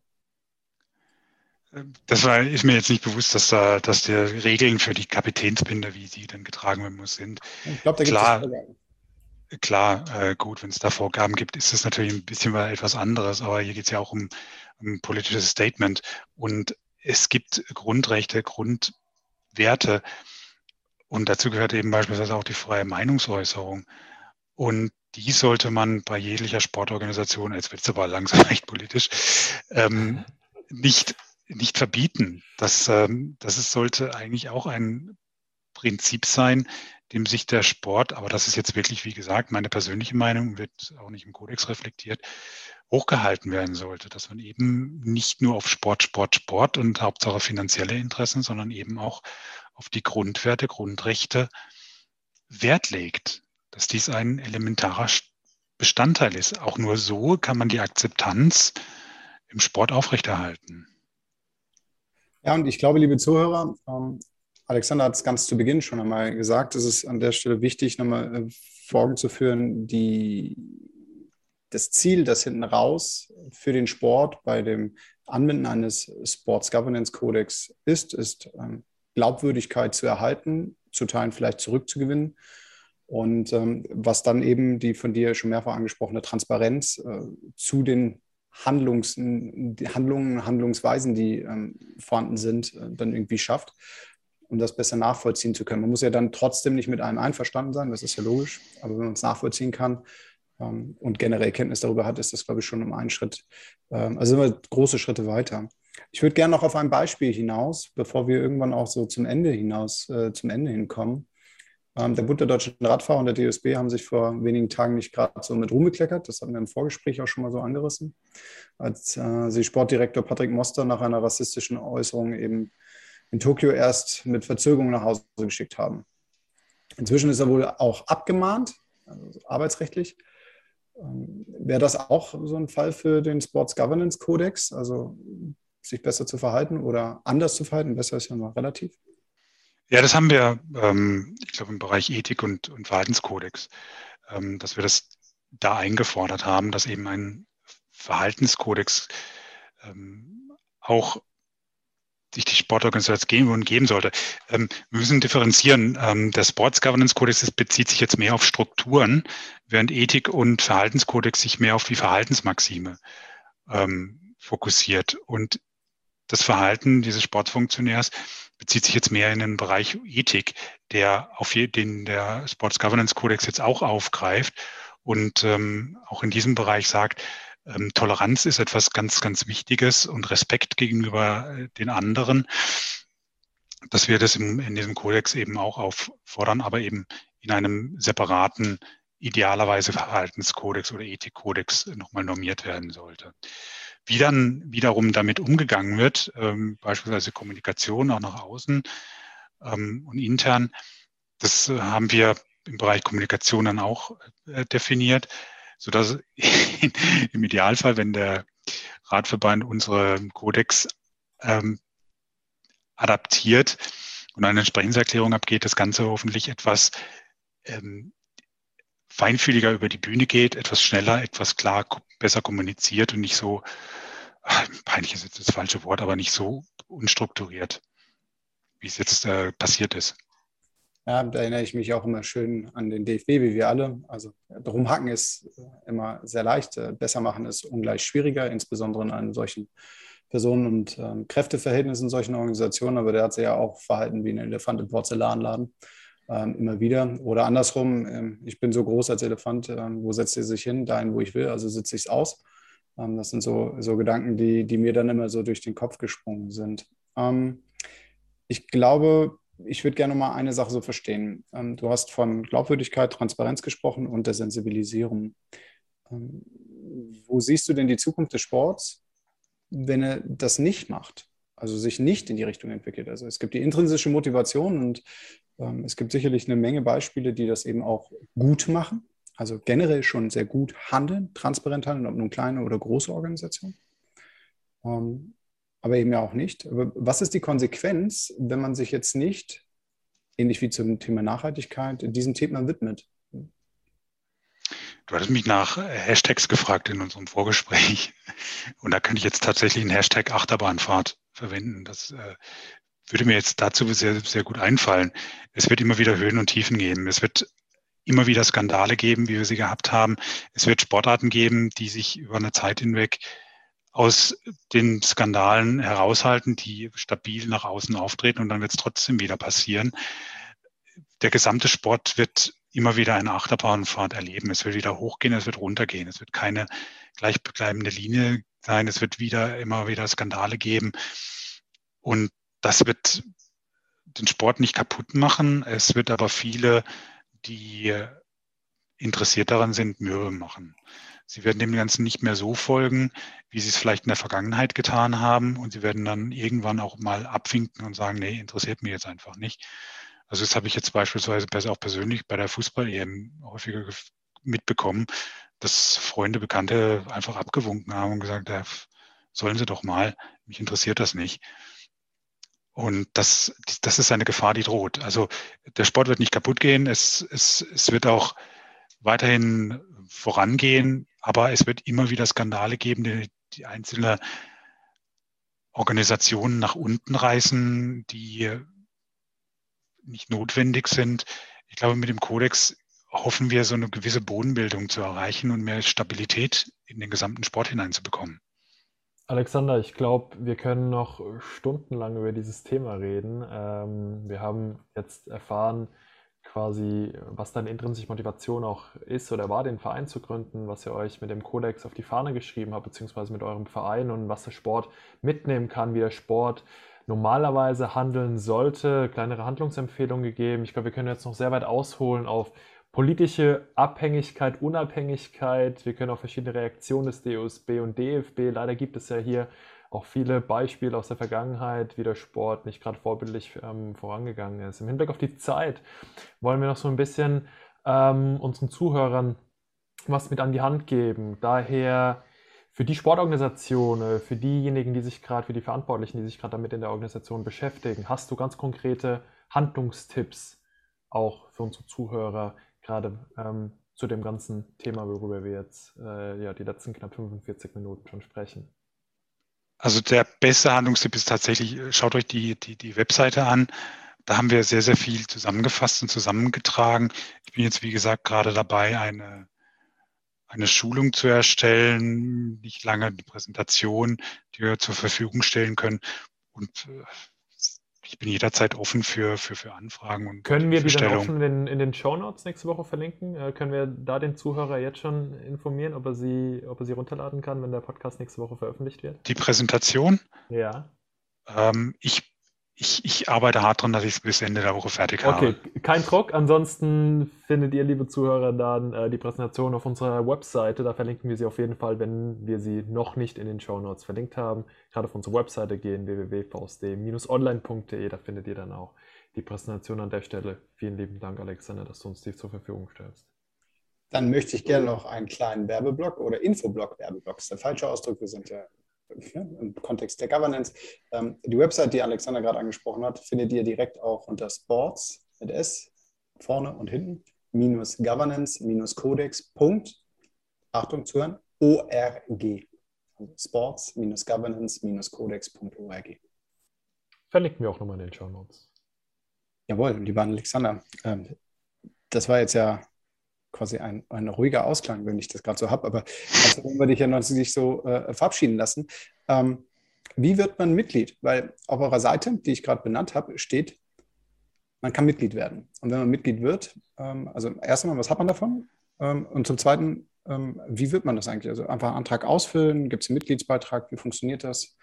Das war, ist mir jetzt nicht bewusst, dass da, dass die Regeln für die Kapitänsbinde, wie sie dann getragen werden muss, sind. Ich glaube, da gibt klar, es Klar, äh, gut, wenn es da Vorgaben gibt, ist das natürlich ein bisschen mal etwas anderes, aber hier geht es ja auch um, um ein politisches Statement. Und es gibt Grundrechte, Grundwerte. Und dazu gehört eben beispielsweise auch die freie Meinungsäußerung. Und die sollte man bei jeglicher Sportorganisation, jetzt wird es aber langsam recht politisch, ähm, nicht nicht verbieten. Das, ähm, das ist, sollte eigentlich auch ein Prinzip sein, dem sich der Sport, aber das ist jetzt wirklich, wie gesagt, meine persönliche Meinung, wird auch nicht im Kodex reflektiert, hochgehalten werden sollte, dass man eben nicht nur auf Sport, Sport, Sport und Hauptsache finanzielle Interessen, sondern eben auch auf die Grundwerte, Grundrechte Wert legt, dass dies ein elementarer Bestandteil ist. Auch nur so kann man die Akzeptanz im Sport aufrechterhalten. Ja, und ich glaube, liebe Zuhörer, ähm, Alexander hat es ganz zu Beginn schon einmal gesagt, es ist an der Stelle wichtig, nochmal äh, vor Augen zu führen, die, das Ziel, das hinten raus für den Sport bei dem Anwenden eines Sports Governance Codex ist, ist ähm, Glaubwürdigkeit zu erhalten, zu Teilen vielleicht zurückzugewinnen. Und ähm, was dann eben die von dir schon mehrfach angesprochene Transparenz äh, zu den Handlungs, Handlungen, Handlungsweisen, die ähm, vorhanden sind, äh, dann irgendwie schafft, um das besser nachvollziehen zu können. Man muss ja dann trotzdem nicht mit einem einverstanden sein, das ist ja logisch, aber wenn man es nachvollziehen kann ähm, und generell Kenntnis darüber hat, ist das, glaube ich, schon um einen Schritt, ähm, also sind wir große Schritte weiter. Ich würde gerne noch auf ein Beispiel hinaus, bevor wir irgendwann auch so zum Ende hinaus, äh, zum Ende hinkommen. Ähm, der Bund der deutschen Radfahrer und der DSB haben sich vor wenigen Tagen nicht gerade so mit Ruhm bekleckert. Das hatten wir im Vorgespräch auch schon mal so angerissen, als äh, sie Sportdirektor Patrick Moster nach einer rassistischen Äußerung eben in Tokio erst mit Verzögerung nach Hause geschickt haben. Inzwischen ist er wohl auch abgemahnt, also arbeitsrechtlich. Ähm, Wäre das auch so ein Fall für den Sports Governance Codex, also sich besser zu verhalten oder anders zu verhalten? Besser ist ja mal relativ. Ja, das haben wir, ähm, ich glaube, im Bereich Ethik und, und Verhaltenskodex, ähm, dass wir das da eingefordert haben, dass eben ein Verhaltenskodex ähm, auch sich die Sportorganisation geben und geben sollte. Ähm, wir müssen differenzieren. Ähm, der Sports Governance Codex bezieht sich jetzt mehr auf Strukturen, während Ethik und Verhaltenskodex sich mehr auf die Verhaltensmaxime ähm, fokussiert. Und das Verhalten dieses Sportfunktionärs bezieht sich jetzt mehr in den Bereich Ethik, der auf den der Sports Governance Codex jetzt auch aufgreift und ähm, auch in diesem Bereich sagt, ähm, Toleranz ist etwas ganz, ganz Wichtiges und Respekt gegenüber äh, den anderen, dass wir das im, in diesem Kodex eben auch auffordern, aber eben in einem separaten, idealerweise Verhaltenskodex oder Ethikkodex nochmal normiert werden sollte. Wie dann wiederum damit umgegangen wird, ähm, beispielsweise Kommunikation auch nach außen ähm, und intern, das äh, haben wir im Bereich Kommunikation dann auch äh, definiert, so dass im Idealfall, wenn der Radverband unsere Kodex ähm, adaptiert und eine Entsprechenserklärung abgeht, das Ganze hoffentlich etwas ähm, feinfühliger über die Bühne geht, etwas schneller, etwas klar, besser kommuniziert und nicht so, ach, peinlich ist jetzt das falsche Wort, aber nicht so unstrukturiert, wie es jetzt äh, passiert ist. Ja, da erinnere ich mich auch immer schön an den DFB, wie wir alle. Also drum hacken ist immer sehr leicht, äh, besser machen ist ungleich schwieriger, insbesondere in einem solchen Personen- und ähm, Kräfteverhältnis in solchen Organisationen. Aber der hat sich ja auch verhalten wie ein Elefant im Porzellanladen immer wieder. Oder andersrum, ähm, ich bin so groß als Elefant, ähm, wo setzt ihr sich hin? Dahin, wo ich will, also sitze ich es aus. Ähm, das sind so, so Gedanken, die, die mir dann immer so durch den Kopf gesprungen sind. Ähm, ich glaube, ich würde gerne mal eine Sache so verstehen. Ähm, du hast von Glaubwürdigkeit, Transparenz gesprochen und der Sensibilisierung. wo siehst du denn die Zukunft des Sports, wenn er das nicht macht? Also sich nicht in die Richtung entwickelt. Also es gibt die intrinsische Motivation und ähm, es gibt sicherlich eine Menge Beispiele, die das eben auch gut machen. Also generell schon sehr gut handeln, transparent handeln, ob nun kleine oder große Organisationen. Ähm, aber eben ja auch nicht. Aber was ist die Konsequenz, wenn man sich jetzt nicht, ähnlich wie zum Thema Nachhaltigkeit, diesem Thema widmet? Du hattest mich nach Hashtags gefragt in unserem Vorgespräch. Und da könnte ich jetzt tatsächlich einen Hashtag Achterbahnfahrt verwenden. Das äh, würde mir jetzt dazu sehr, sehr gut einfallen. Es wird immer wieder Höhen und Tiefen geben. Es wird immer wieder Skandale geben, wie wir sie gehabt haben. Es wird Sportarten geben, die sich über eine Zeit hinweg aus den Skandalen heraushalten, die stabil nach außen auftreten und dann wird es trotzdem wieder passieren. Der gesamte Sport wird immer wieder eine Achterbahnfahrt erleben. Es wird wieder hochgehen, es wird runtergehen. Es wird keine gleichbleibende Linie sein. Es wird wieder immer wieder Skandale geben. Und das wird den Sport nicht kaputt machen. Es wird aber viele, die interessiert daran sind, mürbe machen. Sie werden dem Ganzen nicht mehr so folgen, wie sie es vielleicht in der Vergangenheit getan haben. Und sie werden dann irgendwann auch mal abwinken und sagen, nee, interessiert mich jetzt einfach nicht. Also das habe ich jetzt beispielsweise auch persönlich bei der Fußball-EM häufiger mitbekommen, dass Freunde, Bekannte einfach abgewunken haben und gesagt, ja, sollen sie doch mal, mich interessiert das nicht. Und das, das ist eine Gefahr, die droht. Also der Sport wird nicht kaputt gehen. Es, es, es wird auch weiterhin vorangehen, aber es wird immer wieder Skandale geben, die, die einzelne Organisationen nach unten reißen, die nicht notwendig sind. Ich glaube, mit dem Kodex hoffen wir, so eine gewisse Bodenbildung zu erreichen und mehr Stabilität in den gesamten Sport hineinzubekommen. Alexander, ich glaube, wir können noch stundenlang über dieses Thema reden. Ähm, wir haben jetzt erfahren, quasi, was deine intrinsische Motivation auch ist oder war, den Verein zu gründen, was ihr euch mit dem Kodex auf die Fahne geschrieben habt, beziehungsweise mit eurem Verein und was der Sport mitnehmen kann, wie der Sport normalerweise handeln sollte, kleinere Handlungsempfehlungen gegeben. Ich glaube, wir können jetzt noch sehr weit ausholen auf politische Abhängigkeit, Unabhängigkeit. Wir können auf verschiedene Reaktionen des DOSB und DFB. Leider gibt es ja hier auch viele Beispiele aus der Vergangenheit, wie der Sport nicht gerade vorbildlich ähm, vorangegangen ist. Im Hinblick auf die Zeit wollen wir noch so ein bisschen ähm, unseren Zuhörern was mit an die Hand geben. Daher für die Sportorganisationen, für diejenigen, die sich gerade, für die Verantwortlichen, die sich gerade damit in der Organisation beschäftigen, hast du ganz konkrete Handlungstipps auch für unsere Zuhörer, gerade ähm, zu dem ganzen Thema, worüber wir jetzt äh, ja, die letzten knapp 45 Minuten schon sprechen? Also der beste Handlungstipp ist tatsächlich, schaut euch die, die, die Webseite an. Da haben wir sehr, sehr viel zusammengefasst und zusammengetragen. Ich bin jetzt, wie gesagt, gerade dabei, eine, eine Schulung zu erstellen, nicht lange eine Präsentation, die wir zur Verfügung stellen können. Und äh, ich bin jederzeit offen für, für, für Anfragen und Können wir die dann offen in, in den Show Notes nächste Woche verlinken? Äh, können wir da den Zuhörer jetzt schon informieren, ob er, sie, ob er sie runterladen kann, wenn der Podcast nächste Woche veröffentlicht wird? Die Präsentation? Ja. Ähm, ich ich, ich arbeite hart dran, dass ich es bis Ende der Woche fertig habe. Okay, kein Druck. Ansonsten findet ihr, liebe Zuhörer, dann äh, die Präsentation auf unserer Webseite. Da verlinken wir sie auf jeden Fall, wenn wir sie noch nicht in den Show Notes verlinkt haben. Gerade auf unsere Webseite gehen, www.vsd-online.de. Da findet ihr dann auch die Präsentation an der Stelle. Vielen lieben Dank, Alexander, dass du uns die zur Verfügung stellst. Dann möchte ich gerne noch einen kleinen Werbeblock oder Infoblock, Werbeblock ist der falsche Ausdruck, wir sind ja im Kontext der Governance. Ähm, die Website, die Alexander gerade angesprochen hat, findet ihr direkt auch unter Sports mit S vorne und hinten minus Governance minus Codex. Punkt, Achtung zuhören, ORG. Also Sports minus Governance minus Codex.org. Verlinken wir auch nochmal in den Show Notes. Jawohl, lieber Alexander. Ähm, das war jetzt ja quasi ein, ein ruhiger Ausklang, wenn ich das gerade so habe. Aber also wir dich ja nicht so äh, verabschieden lassen. Ähm, wie wird man Mitglied? Weil auf eurer Seite, die ich gerade benannt habe, steht, man kann Mitglied werden. Und wenn man Mitglied wird, ähm, also erst einmal, was hat man davon? Ähm, und zum Zweiten, ähm, wie wird man das eigentlich? Also einfach einen Antrag ausfüllen, gibt es einen Mitgliedsbeitrag, wie funktioniert das?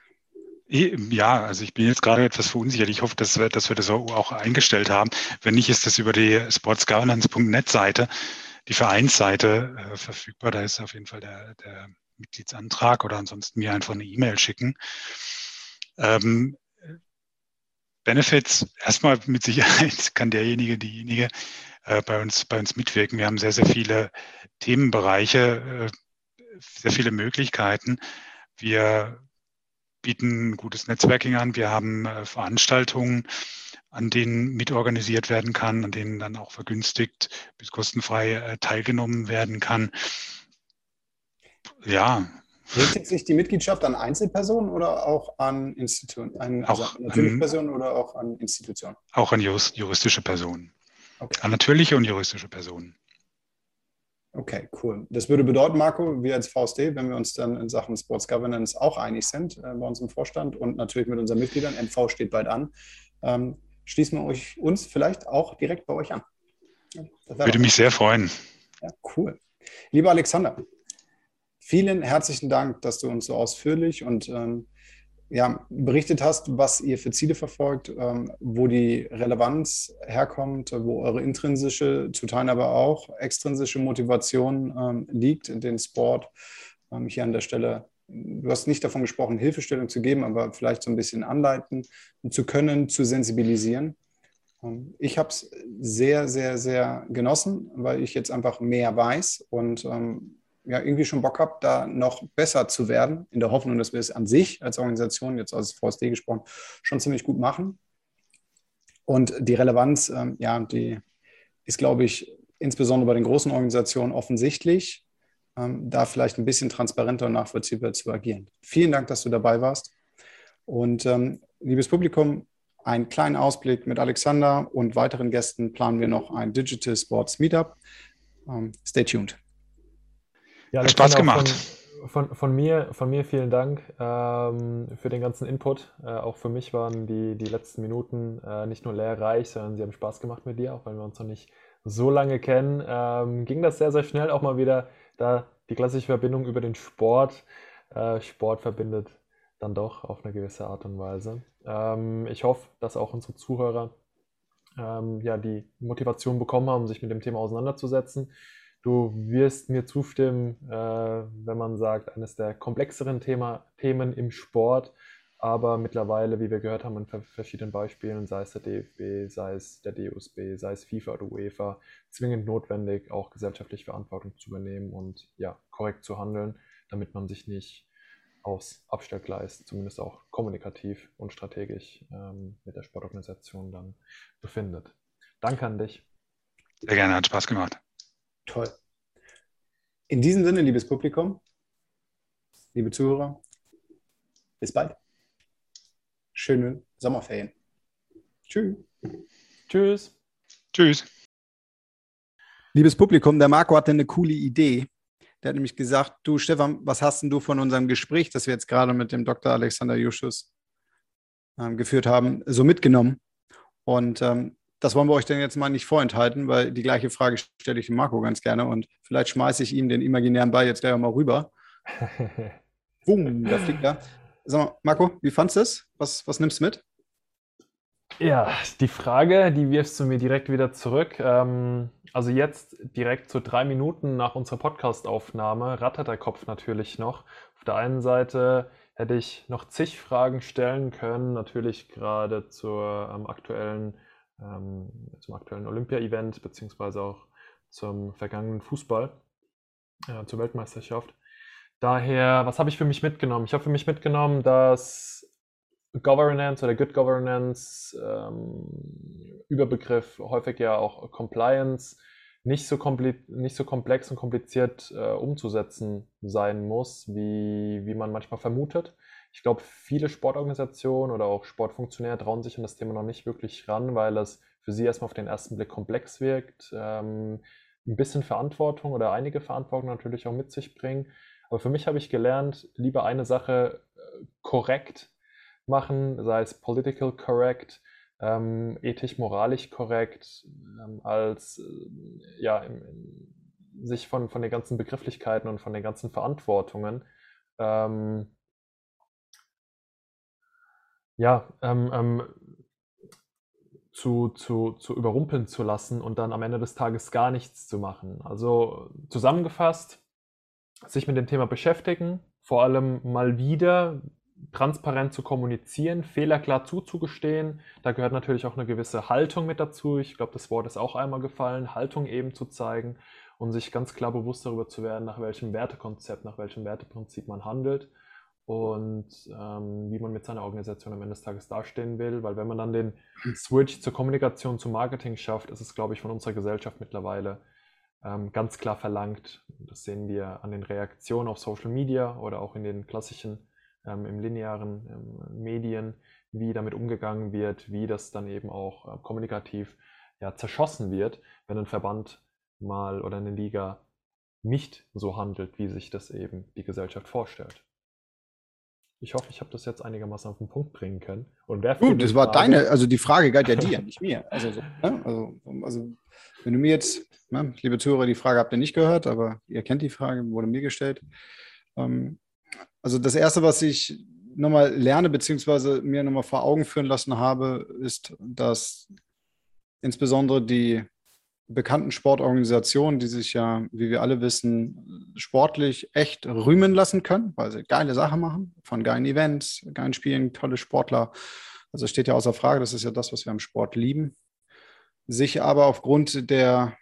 Ja, also ich bin jetzt gerade etwas verunsichert. Ich hoffe, dass wir, dass wir das auch eingestellt haben. Wenn nicht, ist das über die sportsgovernance.net Seite die Vereinsseite äh, verfügbar. Da ist auf jeden Fall der, der Mitgliedsantrag oder ansonsten mir einfach eine E-Mail schicken. Ähm, Benefits, erstmal mit Sicherheit kann derjenige, diejenige äh, bei, uns, bei uns mitwirken. Wir haben sehr, sehr viele Themenbereiche, äh, sehr viele Möglichkeiten. Wir bieten gutes Netzwerking an. Wir haben äh, Veranstaltungen, an denen mitorganisiert werden kann, an denen dann auch vergünstigt bis kostenfrei äh, teilgenommen werden kann. Ja. Richtet sich die Mitgliedschaft an Einzelpersonen oder auch an Institutionen? An, also auch natürliche Personen oder auch an Institutionen? Auch an juristische Personen. Okay. An natürliche und juristische Personen. Okay, cool. Das würde bedeuten, Marco, wir als VSD, wenn wir uns dann in Sachen Sports Governance auch einig sind äh, bei uns im Vorstand und natürlich mit unseren Mitgliedern, MV steht bald an, ähm, schließen wir euch, uns vielleicht auch direkt bei euch an. Würde mich sehr freuen. Ja, cool. Lieber Alexander, vielen herzlichen Dank, dass du uns so ausführlich und ähm, ja, berichtet hast, was ihr für Ziele verfolgt, ähm, wo die Relevanz herkommt, wo eure intrinsische, zu teilen aber auch extrinsische Motivation ähm, liegt, den Sport ähm, hier an der Stelle du hast nicht davon gesprochen, Hilfestellung zu geben, aber vielleicht so ein bisschen anleiten zu können, zu sensibilisieren. Ähm, ich habe es sehr, sehr, sehr genossen, weil ich jetzt einfach mehr weiß und ähm, ja, irgendwie schon Bock habe, da noch besser zu werden, in der Hoffnung, dass wir es an sich als Organisation, jetzt als VSD gesprochen, schon ziemlich gut machen. Und die Relevanz, ähm, ja, die ist, glaube ich, insbesondere bei den großen Organisationen offensichtlich da vielleicht ein bisschen transparenter und nachvollziehbar zu agieren. Vielen Dank, dass du dabei warst. Und ähm, liebes Publikum, einen kleinen Ausblick mit Alexander und weiteren Gästen planen wir noch ein Digital Sports Meetup. Ähm, stay tuned. Ja, Hat Spaß gemacht. Von, von, von, mir, von mir vielen Dank ähm, für den ganzen Input. Äh, auch für mich waren die, die letzten Minuten äh, nicht nur lehrreich, sondern sie haben Spaß gemacht mit dir, auch wenn wir uns noch nicht so lange kennen. Ähm, ging das sehr, sehr schnell auch mal wieder da die klassische Verbindung über den Sport. Äh, Sport verbindet dann doch auf eine gewisse Art und Weise. Ähm, ich hoffe, dass auch unsere Zuhörer ähm, ja, die Motivation bekommen haben, sich mit dem Thema auseinanderzusetzen. Du wirst mir zustimmen, äh, wenn man sagt, eines der komplexeren Thema, Themen im Sport, aber mittlerweile, wie wir gehört haben in verschiedenen Beispielen, sei es der DFB, sei es der DUSB, sei es FIFA oder UEFA, zwingend notwendig, auch gesellschaftlich Verantwortung zu übernehmen und ja, korrekt zu handeln, damit man sich nicht aufs Abstellgleis, zumindest auch kommunikativ und strategisch ähm, mit der Sportorganisation dann befindet. Danke an dich. Sehr gerne, hat Spaß gemacht. Toll. In diesem Sinne, liebes Publikum, liebe Zuhörer, bis bald. Schöne Sommerferien. Tschüss. Tschüss. Tschüss. Liebes Publikum, der Marco hatte eine coole Idee. Der hat nämlich gesagt, du Stefan, was hast denn du von unserem Gespräch, das wir jetzt gerade mit dem Dr. Alexander Juschus ähm, geführt haben, so mitgenommen? Und ähm, das wollen wir euch dann jetzt mal nicht vorenthalten, weil die gleiche Frage stelle ich dem Marco ganz gerne und vielleicht schmeiße ich ihm den imaginären Ball jetzt gleich mal rüber. Boom, da fliegt er. Sag mal, Marco, wie fandest du es? Was, was nimmst du mit? Ja, die Frage, die wirfst du mir direkt wieder zurück. Ähm, also jetzt direkt so drei Minuten nach unserer Podcastaufnahme rattert der Kopf natürlich noch. Auf der einen Seite hätte ich noch zig Fragen stellen können, natürlich gerade zur ähm, aktuellen, ähm, zum aktuellen Olympia-Event beziehungsweise auch zum vergangenen Fußball, äh, zur Weltmeisterschaft. Daher, was habe ich für mich mitgenommen? Ich habe für mich mitgenommen, dass Governance oder Good Governance, ähm, Überbegriff häufig ja auch Compliance, nicht so, nicht so komplex und kompliziert äh, umzusetzen sein muss, wie, wie man manchmal vermutet. Ich glaube, viele Sportorganisationen oder auch Sportfunktionäre trauen sich an das Thema noch nicht wirklich ran, weil es für sie erstmal auf den ersten Blick komplex wirkt, ähm, ein bisschen Verantwortung oder einige Verantwortung natürlich auch mit sich bringen. Aber für mich habe ich gelernt, lieber eine Sache äh, korrekt machen, sei es political correct, ähm, ethisch, moralisch korrekt, ähm, als äh, ja, im, im, sich von, von den ganzen Begrifflichkeiten und von den ganzen Verantwortungen ähm, ja, ähm, ähm, zu, zu, zu überrumpeln zu lassen und dann am Ende des Tages gar nichts zu machen. Also zusammengefasst, sich mit dem Thema beschäftigen, vor allem mal wieder transparent zu kommunizieren, Fehler klar zuzugestehen. Da gehört natürlich auch eine gewisse Haltung mit dazu. Ich glaube, das Wort ist auch einmal gefallen, Haltung eben zu zeigen und sich ganz klar bewusst darüber zu werden, nach welchem Wertekonzept, nach welchem Werteprinzip man handelt und ähm, wie man mit seiner Organisation am Ende des Tages dastehen will. Weil wenn man dann den Switch zur Kommunikation, zum Marketing schafft, ist es, glaube ich, von unserer Gesellschaft mittlerweile ganz klar verlangt. Das sehen wir an den Reaktionen auf Social Media oder auch in den klassischen ähm, im linearen ähm, Medien, wie damit umgegangen wird, wie das dann eben auch äh, kommunikativ ja, zerschossen wird, wenn ein Verband mal oder eine Liga nicht so handelt, wie sich das eben die Gesellschaft vorstellt. Ich hoffe, ich habe das jetzt einigermaßen auf den Punkt bringen können. Und Gut, das war deine, also die Frage galt ja dir, nicht mir. Also, so, ne? also, also, wenn du mir jetzt, ne, liebe Zuhörer, die Frage habt ihr nicht gehört, aber ihr kennt die Frage, wurde mir gestellt. Ähm, also das Erste, was ich nochmal lerne, beziehungsweise mir nochmal vor Augen führen lassen habe, ist, dass insbesondere die bekannten Sportorganisationen, die sich ja, wie wir alle wissen, sportlich echt rühmen lassen können, weil sie geile Sachen machen, von geilen Events, geilen Spielen, tolle Sportler. Also steht ja außer Frage, das ist ja das, was wir am Sport lieben. Sich aber aufgrund der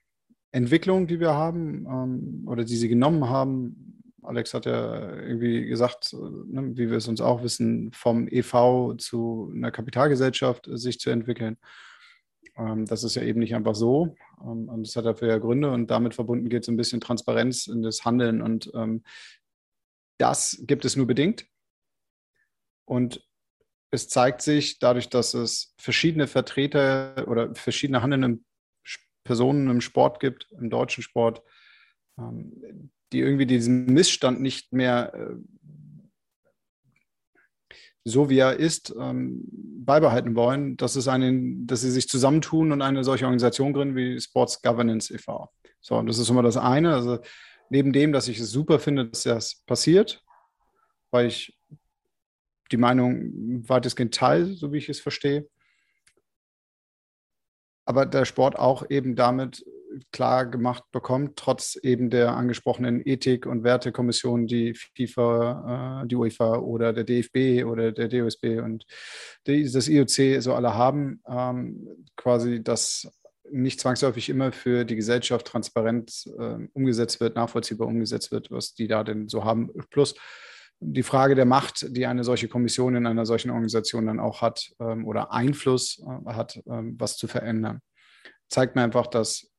Entwicklung, die wir haben ähm, oder die sie genommen haben, Alex hat ja irgendwie gesagt, ne, wie wir es uns auch wissen, vom EV zu einer Kapitalgesellschaft sich zu entwickeln. Ähm, das ist ja eben nicht einfach so. Ähm, und das hat dafür ja Gründe und damit verbunden geht es ein bisschen Transparenz in das Handeln. Und ähm, das gibt es nur bedingt. Und es zeigt sich dadurch, dass es verschiedene Vertreter oder verschiedene handelnde Personen im Sport gibt, im deutschen Sport, die irgendwie diesen Missstand nicht mehr äh, so wie er ist, ähm, beibehalten wollen, dass, es einen, dass sie sich zusammentun und eine solche Organisation gründen wie Sports Governance e.V. So, und das ist immer das eine. Also neben dem, dass ich es super finde, dass das passiert, weil ich die Meinung weitestgehend teile, so wie ich es verstehe. Aber der Sport auch eben damit klar gemacht bekommt, trotz eben der angesprochenen Ethik- und Wertekommission, die FIFA, äh, die UEFA oder der DFB oder der DOSB und das IOC so alle haben, ähm, quasi das nicht zwangsläufig immer für die Gesellschaft transparent äh, umgesetzt wird, nachvollziehbar umgesetzt wird, was die da denn so haben. Plus die Frage der Macht, die eine solche Kommission in einer solchen Organisation dann auch hat ähm, oder Einfluss äh, hat, ähm, was zu verändern, zeigt mir einfach, dass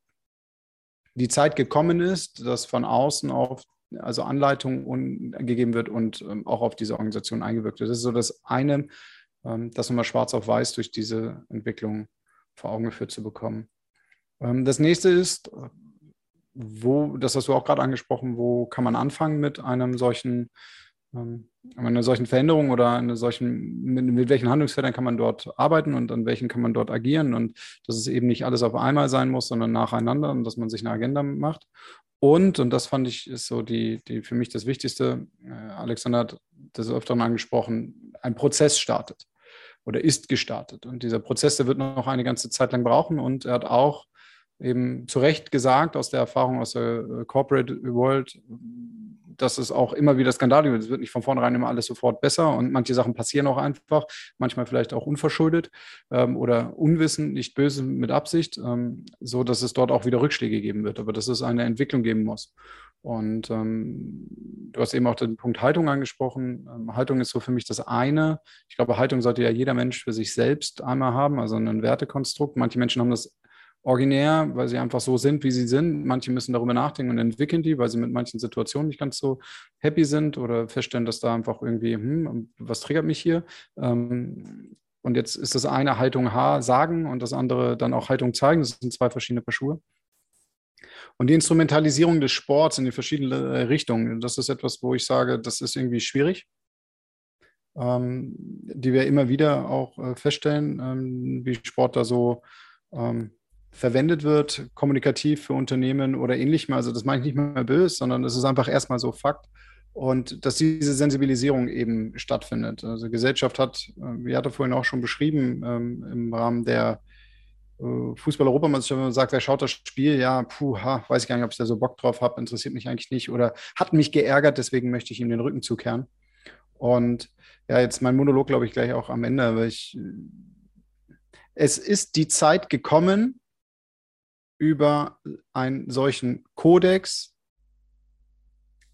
die Zeit gekommen ist, dass von außen auf also Anleitung gegeben wird und ähm, auch auf diese Organisation eingewirkt wird. Das ist so das eine, ähm, das nochmal schwarz auf weiß durch diese Entwicklung vor Augen geführt zu bekommen. Ähm, das nächste ist, wo, das hast du auch gerade angesprochen, wo kann man anfangen mit einem solchen ähm, einer solchen Veränderung oder einer solchen, mit, mit, welchen Handlungsfeldern kann man dort arbeiten und an welchen kann man dort agieren und dass es eben nicht alles auf einmal sein muss, sondern nacheinander und dass man sich eine Agenda macht. Und, und das fand ich, ist so die, die für mich das Wichtigste, äh, Alexander hat das öfter mal angesprochen, ein Prozess startet oder ist gestartet. Und dieser Prozess, der wird noch eine ganze Zeit lang brauchen und er hat auch eben zu Recht gesagt, aus der Erfahrung aus der äh, Corporate World, dass es auch immer wieder Skandale gibt. Es wird nicht von vornherein immer alles sofort besser und manche Sachen passieren auch einfach, manchmal vielleicht auch unverschuldet ähm, oder unwissend, nicht böse mit Absicht, ähm, so dass es dort auch wieder Rückschläge geben wird, aber dass es eine Entwicklung geben muss. Und ähm, du hast eben auch den Punkt Haltung angesprochen. Ähm, Haltung ist so für mich das eine. Ich glaube, Haltung sollte ja jeder Mensch für sich selbst einmal haben, also ein Wertekonstrukt. Manche Menschen haben das originär, weil sie einfach so sind, wie sie sind. Manche müssen darüber nachdenken und entwickeln die, weil sie mit manchen Situationen nicht ganz so happy sind oder feststellen, dass da einfach irgendwie, hm, was triggert mich hier? Ähm, und jetzt ist das eine Haltung H sagen und das andere dann auch Haltung zeigen. Das sind zwei verschiedene Paar Schuhe. Und die Instrumentalisierung des Sports in die verschiedenen äh, Richtungen, das ist etwas, wo ich sage, das ist irgendwie schwierig. Ähm, die wir immer wieder auch äh, feststellen, ähm, wie Sport da so ähm, verwendet wird, kommunikativ für Unternehmen oder ähnlichem. Also das meine ich nicht mehr böse, sondern es ist einfach erstmal so Fakt. Und dass diese Sensibilisierung eben stattfindet. Also Gesellschaft hat, äh, wie hatte vorhin auch schon beschrieben, ähm, im Rahmen der äh, Fußball-Europameisterschaft, wenn man sagt, wer schaut das Spiel? Ja, puh, ha, weiß ich gar nicht, ob ich da so Bock drauf habe, interessiert mich eigentlich nicht oder hat mich geärgert, deswegen möchte ich ihm den Rücken zukehren. Und ja, jetzt mein Monolog, glaube ich, gleich auch am Ende, weil ich, es ist die Zeit gekommen, über einen solchen Kodex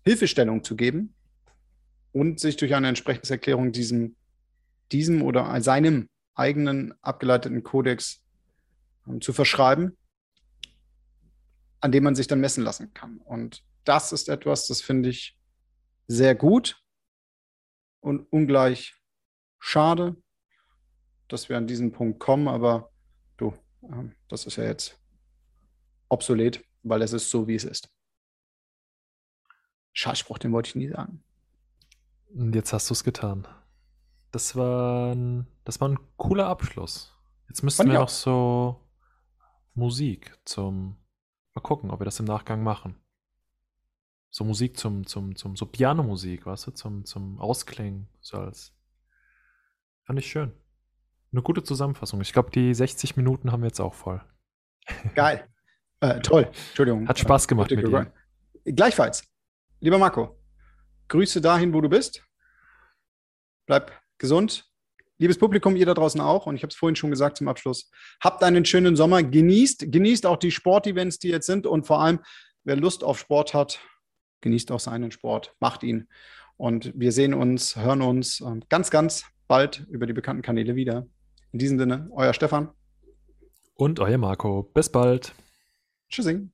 Hilfestellung zu geben und sich durch eine Entsprechenserklärung diesem, diesem oder seinem eigenen abgeleiteten Kodex ähm, zu verschreiben, an dem man sich dann messen lassen kann. Und das ist etwas, das finde ich sehr gut und ungleich schade, dass wir an diesen Punkt kommen, aber du, ähm, das ist ja jetzt obsolet, weil es ist so, wie es ist. Schadspruch, den wollte ich nie sagen. Und jetzt hast du es getan. Das war, ein, das war ein cooler Abschluss. Jetzt müssten wir noch so Musik zum. Mal gucken, ob wir das im Nachgang machen. So Musik zum, zum, zum, so Pianomusik, weißt du, zum, zum Ausklingen, so als. Fand ich schön. Eine gute Zusammenfassung. Ich glaube, die 60 Minuten haben wir jetzt auch voll. Geil. Äh, toll, Entschuldigung. Hat Spaß gemacht mit dir. Gleichfalls. Lieber Marco, Grüße dahin, wo du bist. Bleib gesund. Liebes Publikum, ihr da draußen auch, und ich habe es vorhin schon gesagt zum Abschluss, habt einen schönen Sommer, genießt, genießt auch die Sportevents, die jetzt sind und vor allem, wer Lust auf Sport hat, genießt auch seinen Sport, macht ihn. Und wir sehen uns, hören uns ähm, ganz, ganz bald über die bekannten Kanäle wieder. In diesem Sinne, euer Stefan. Und euer Marco. Bis bald. Tschüssing.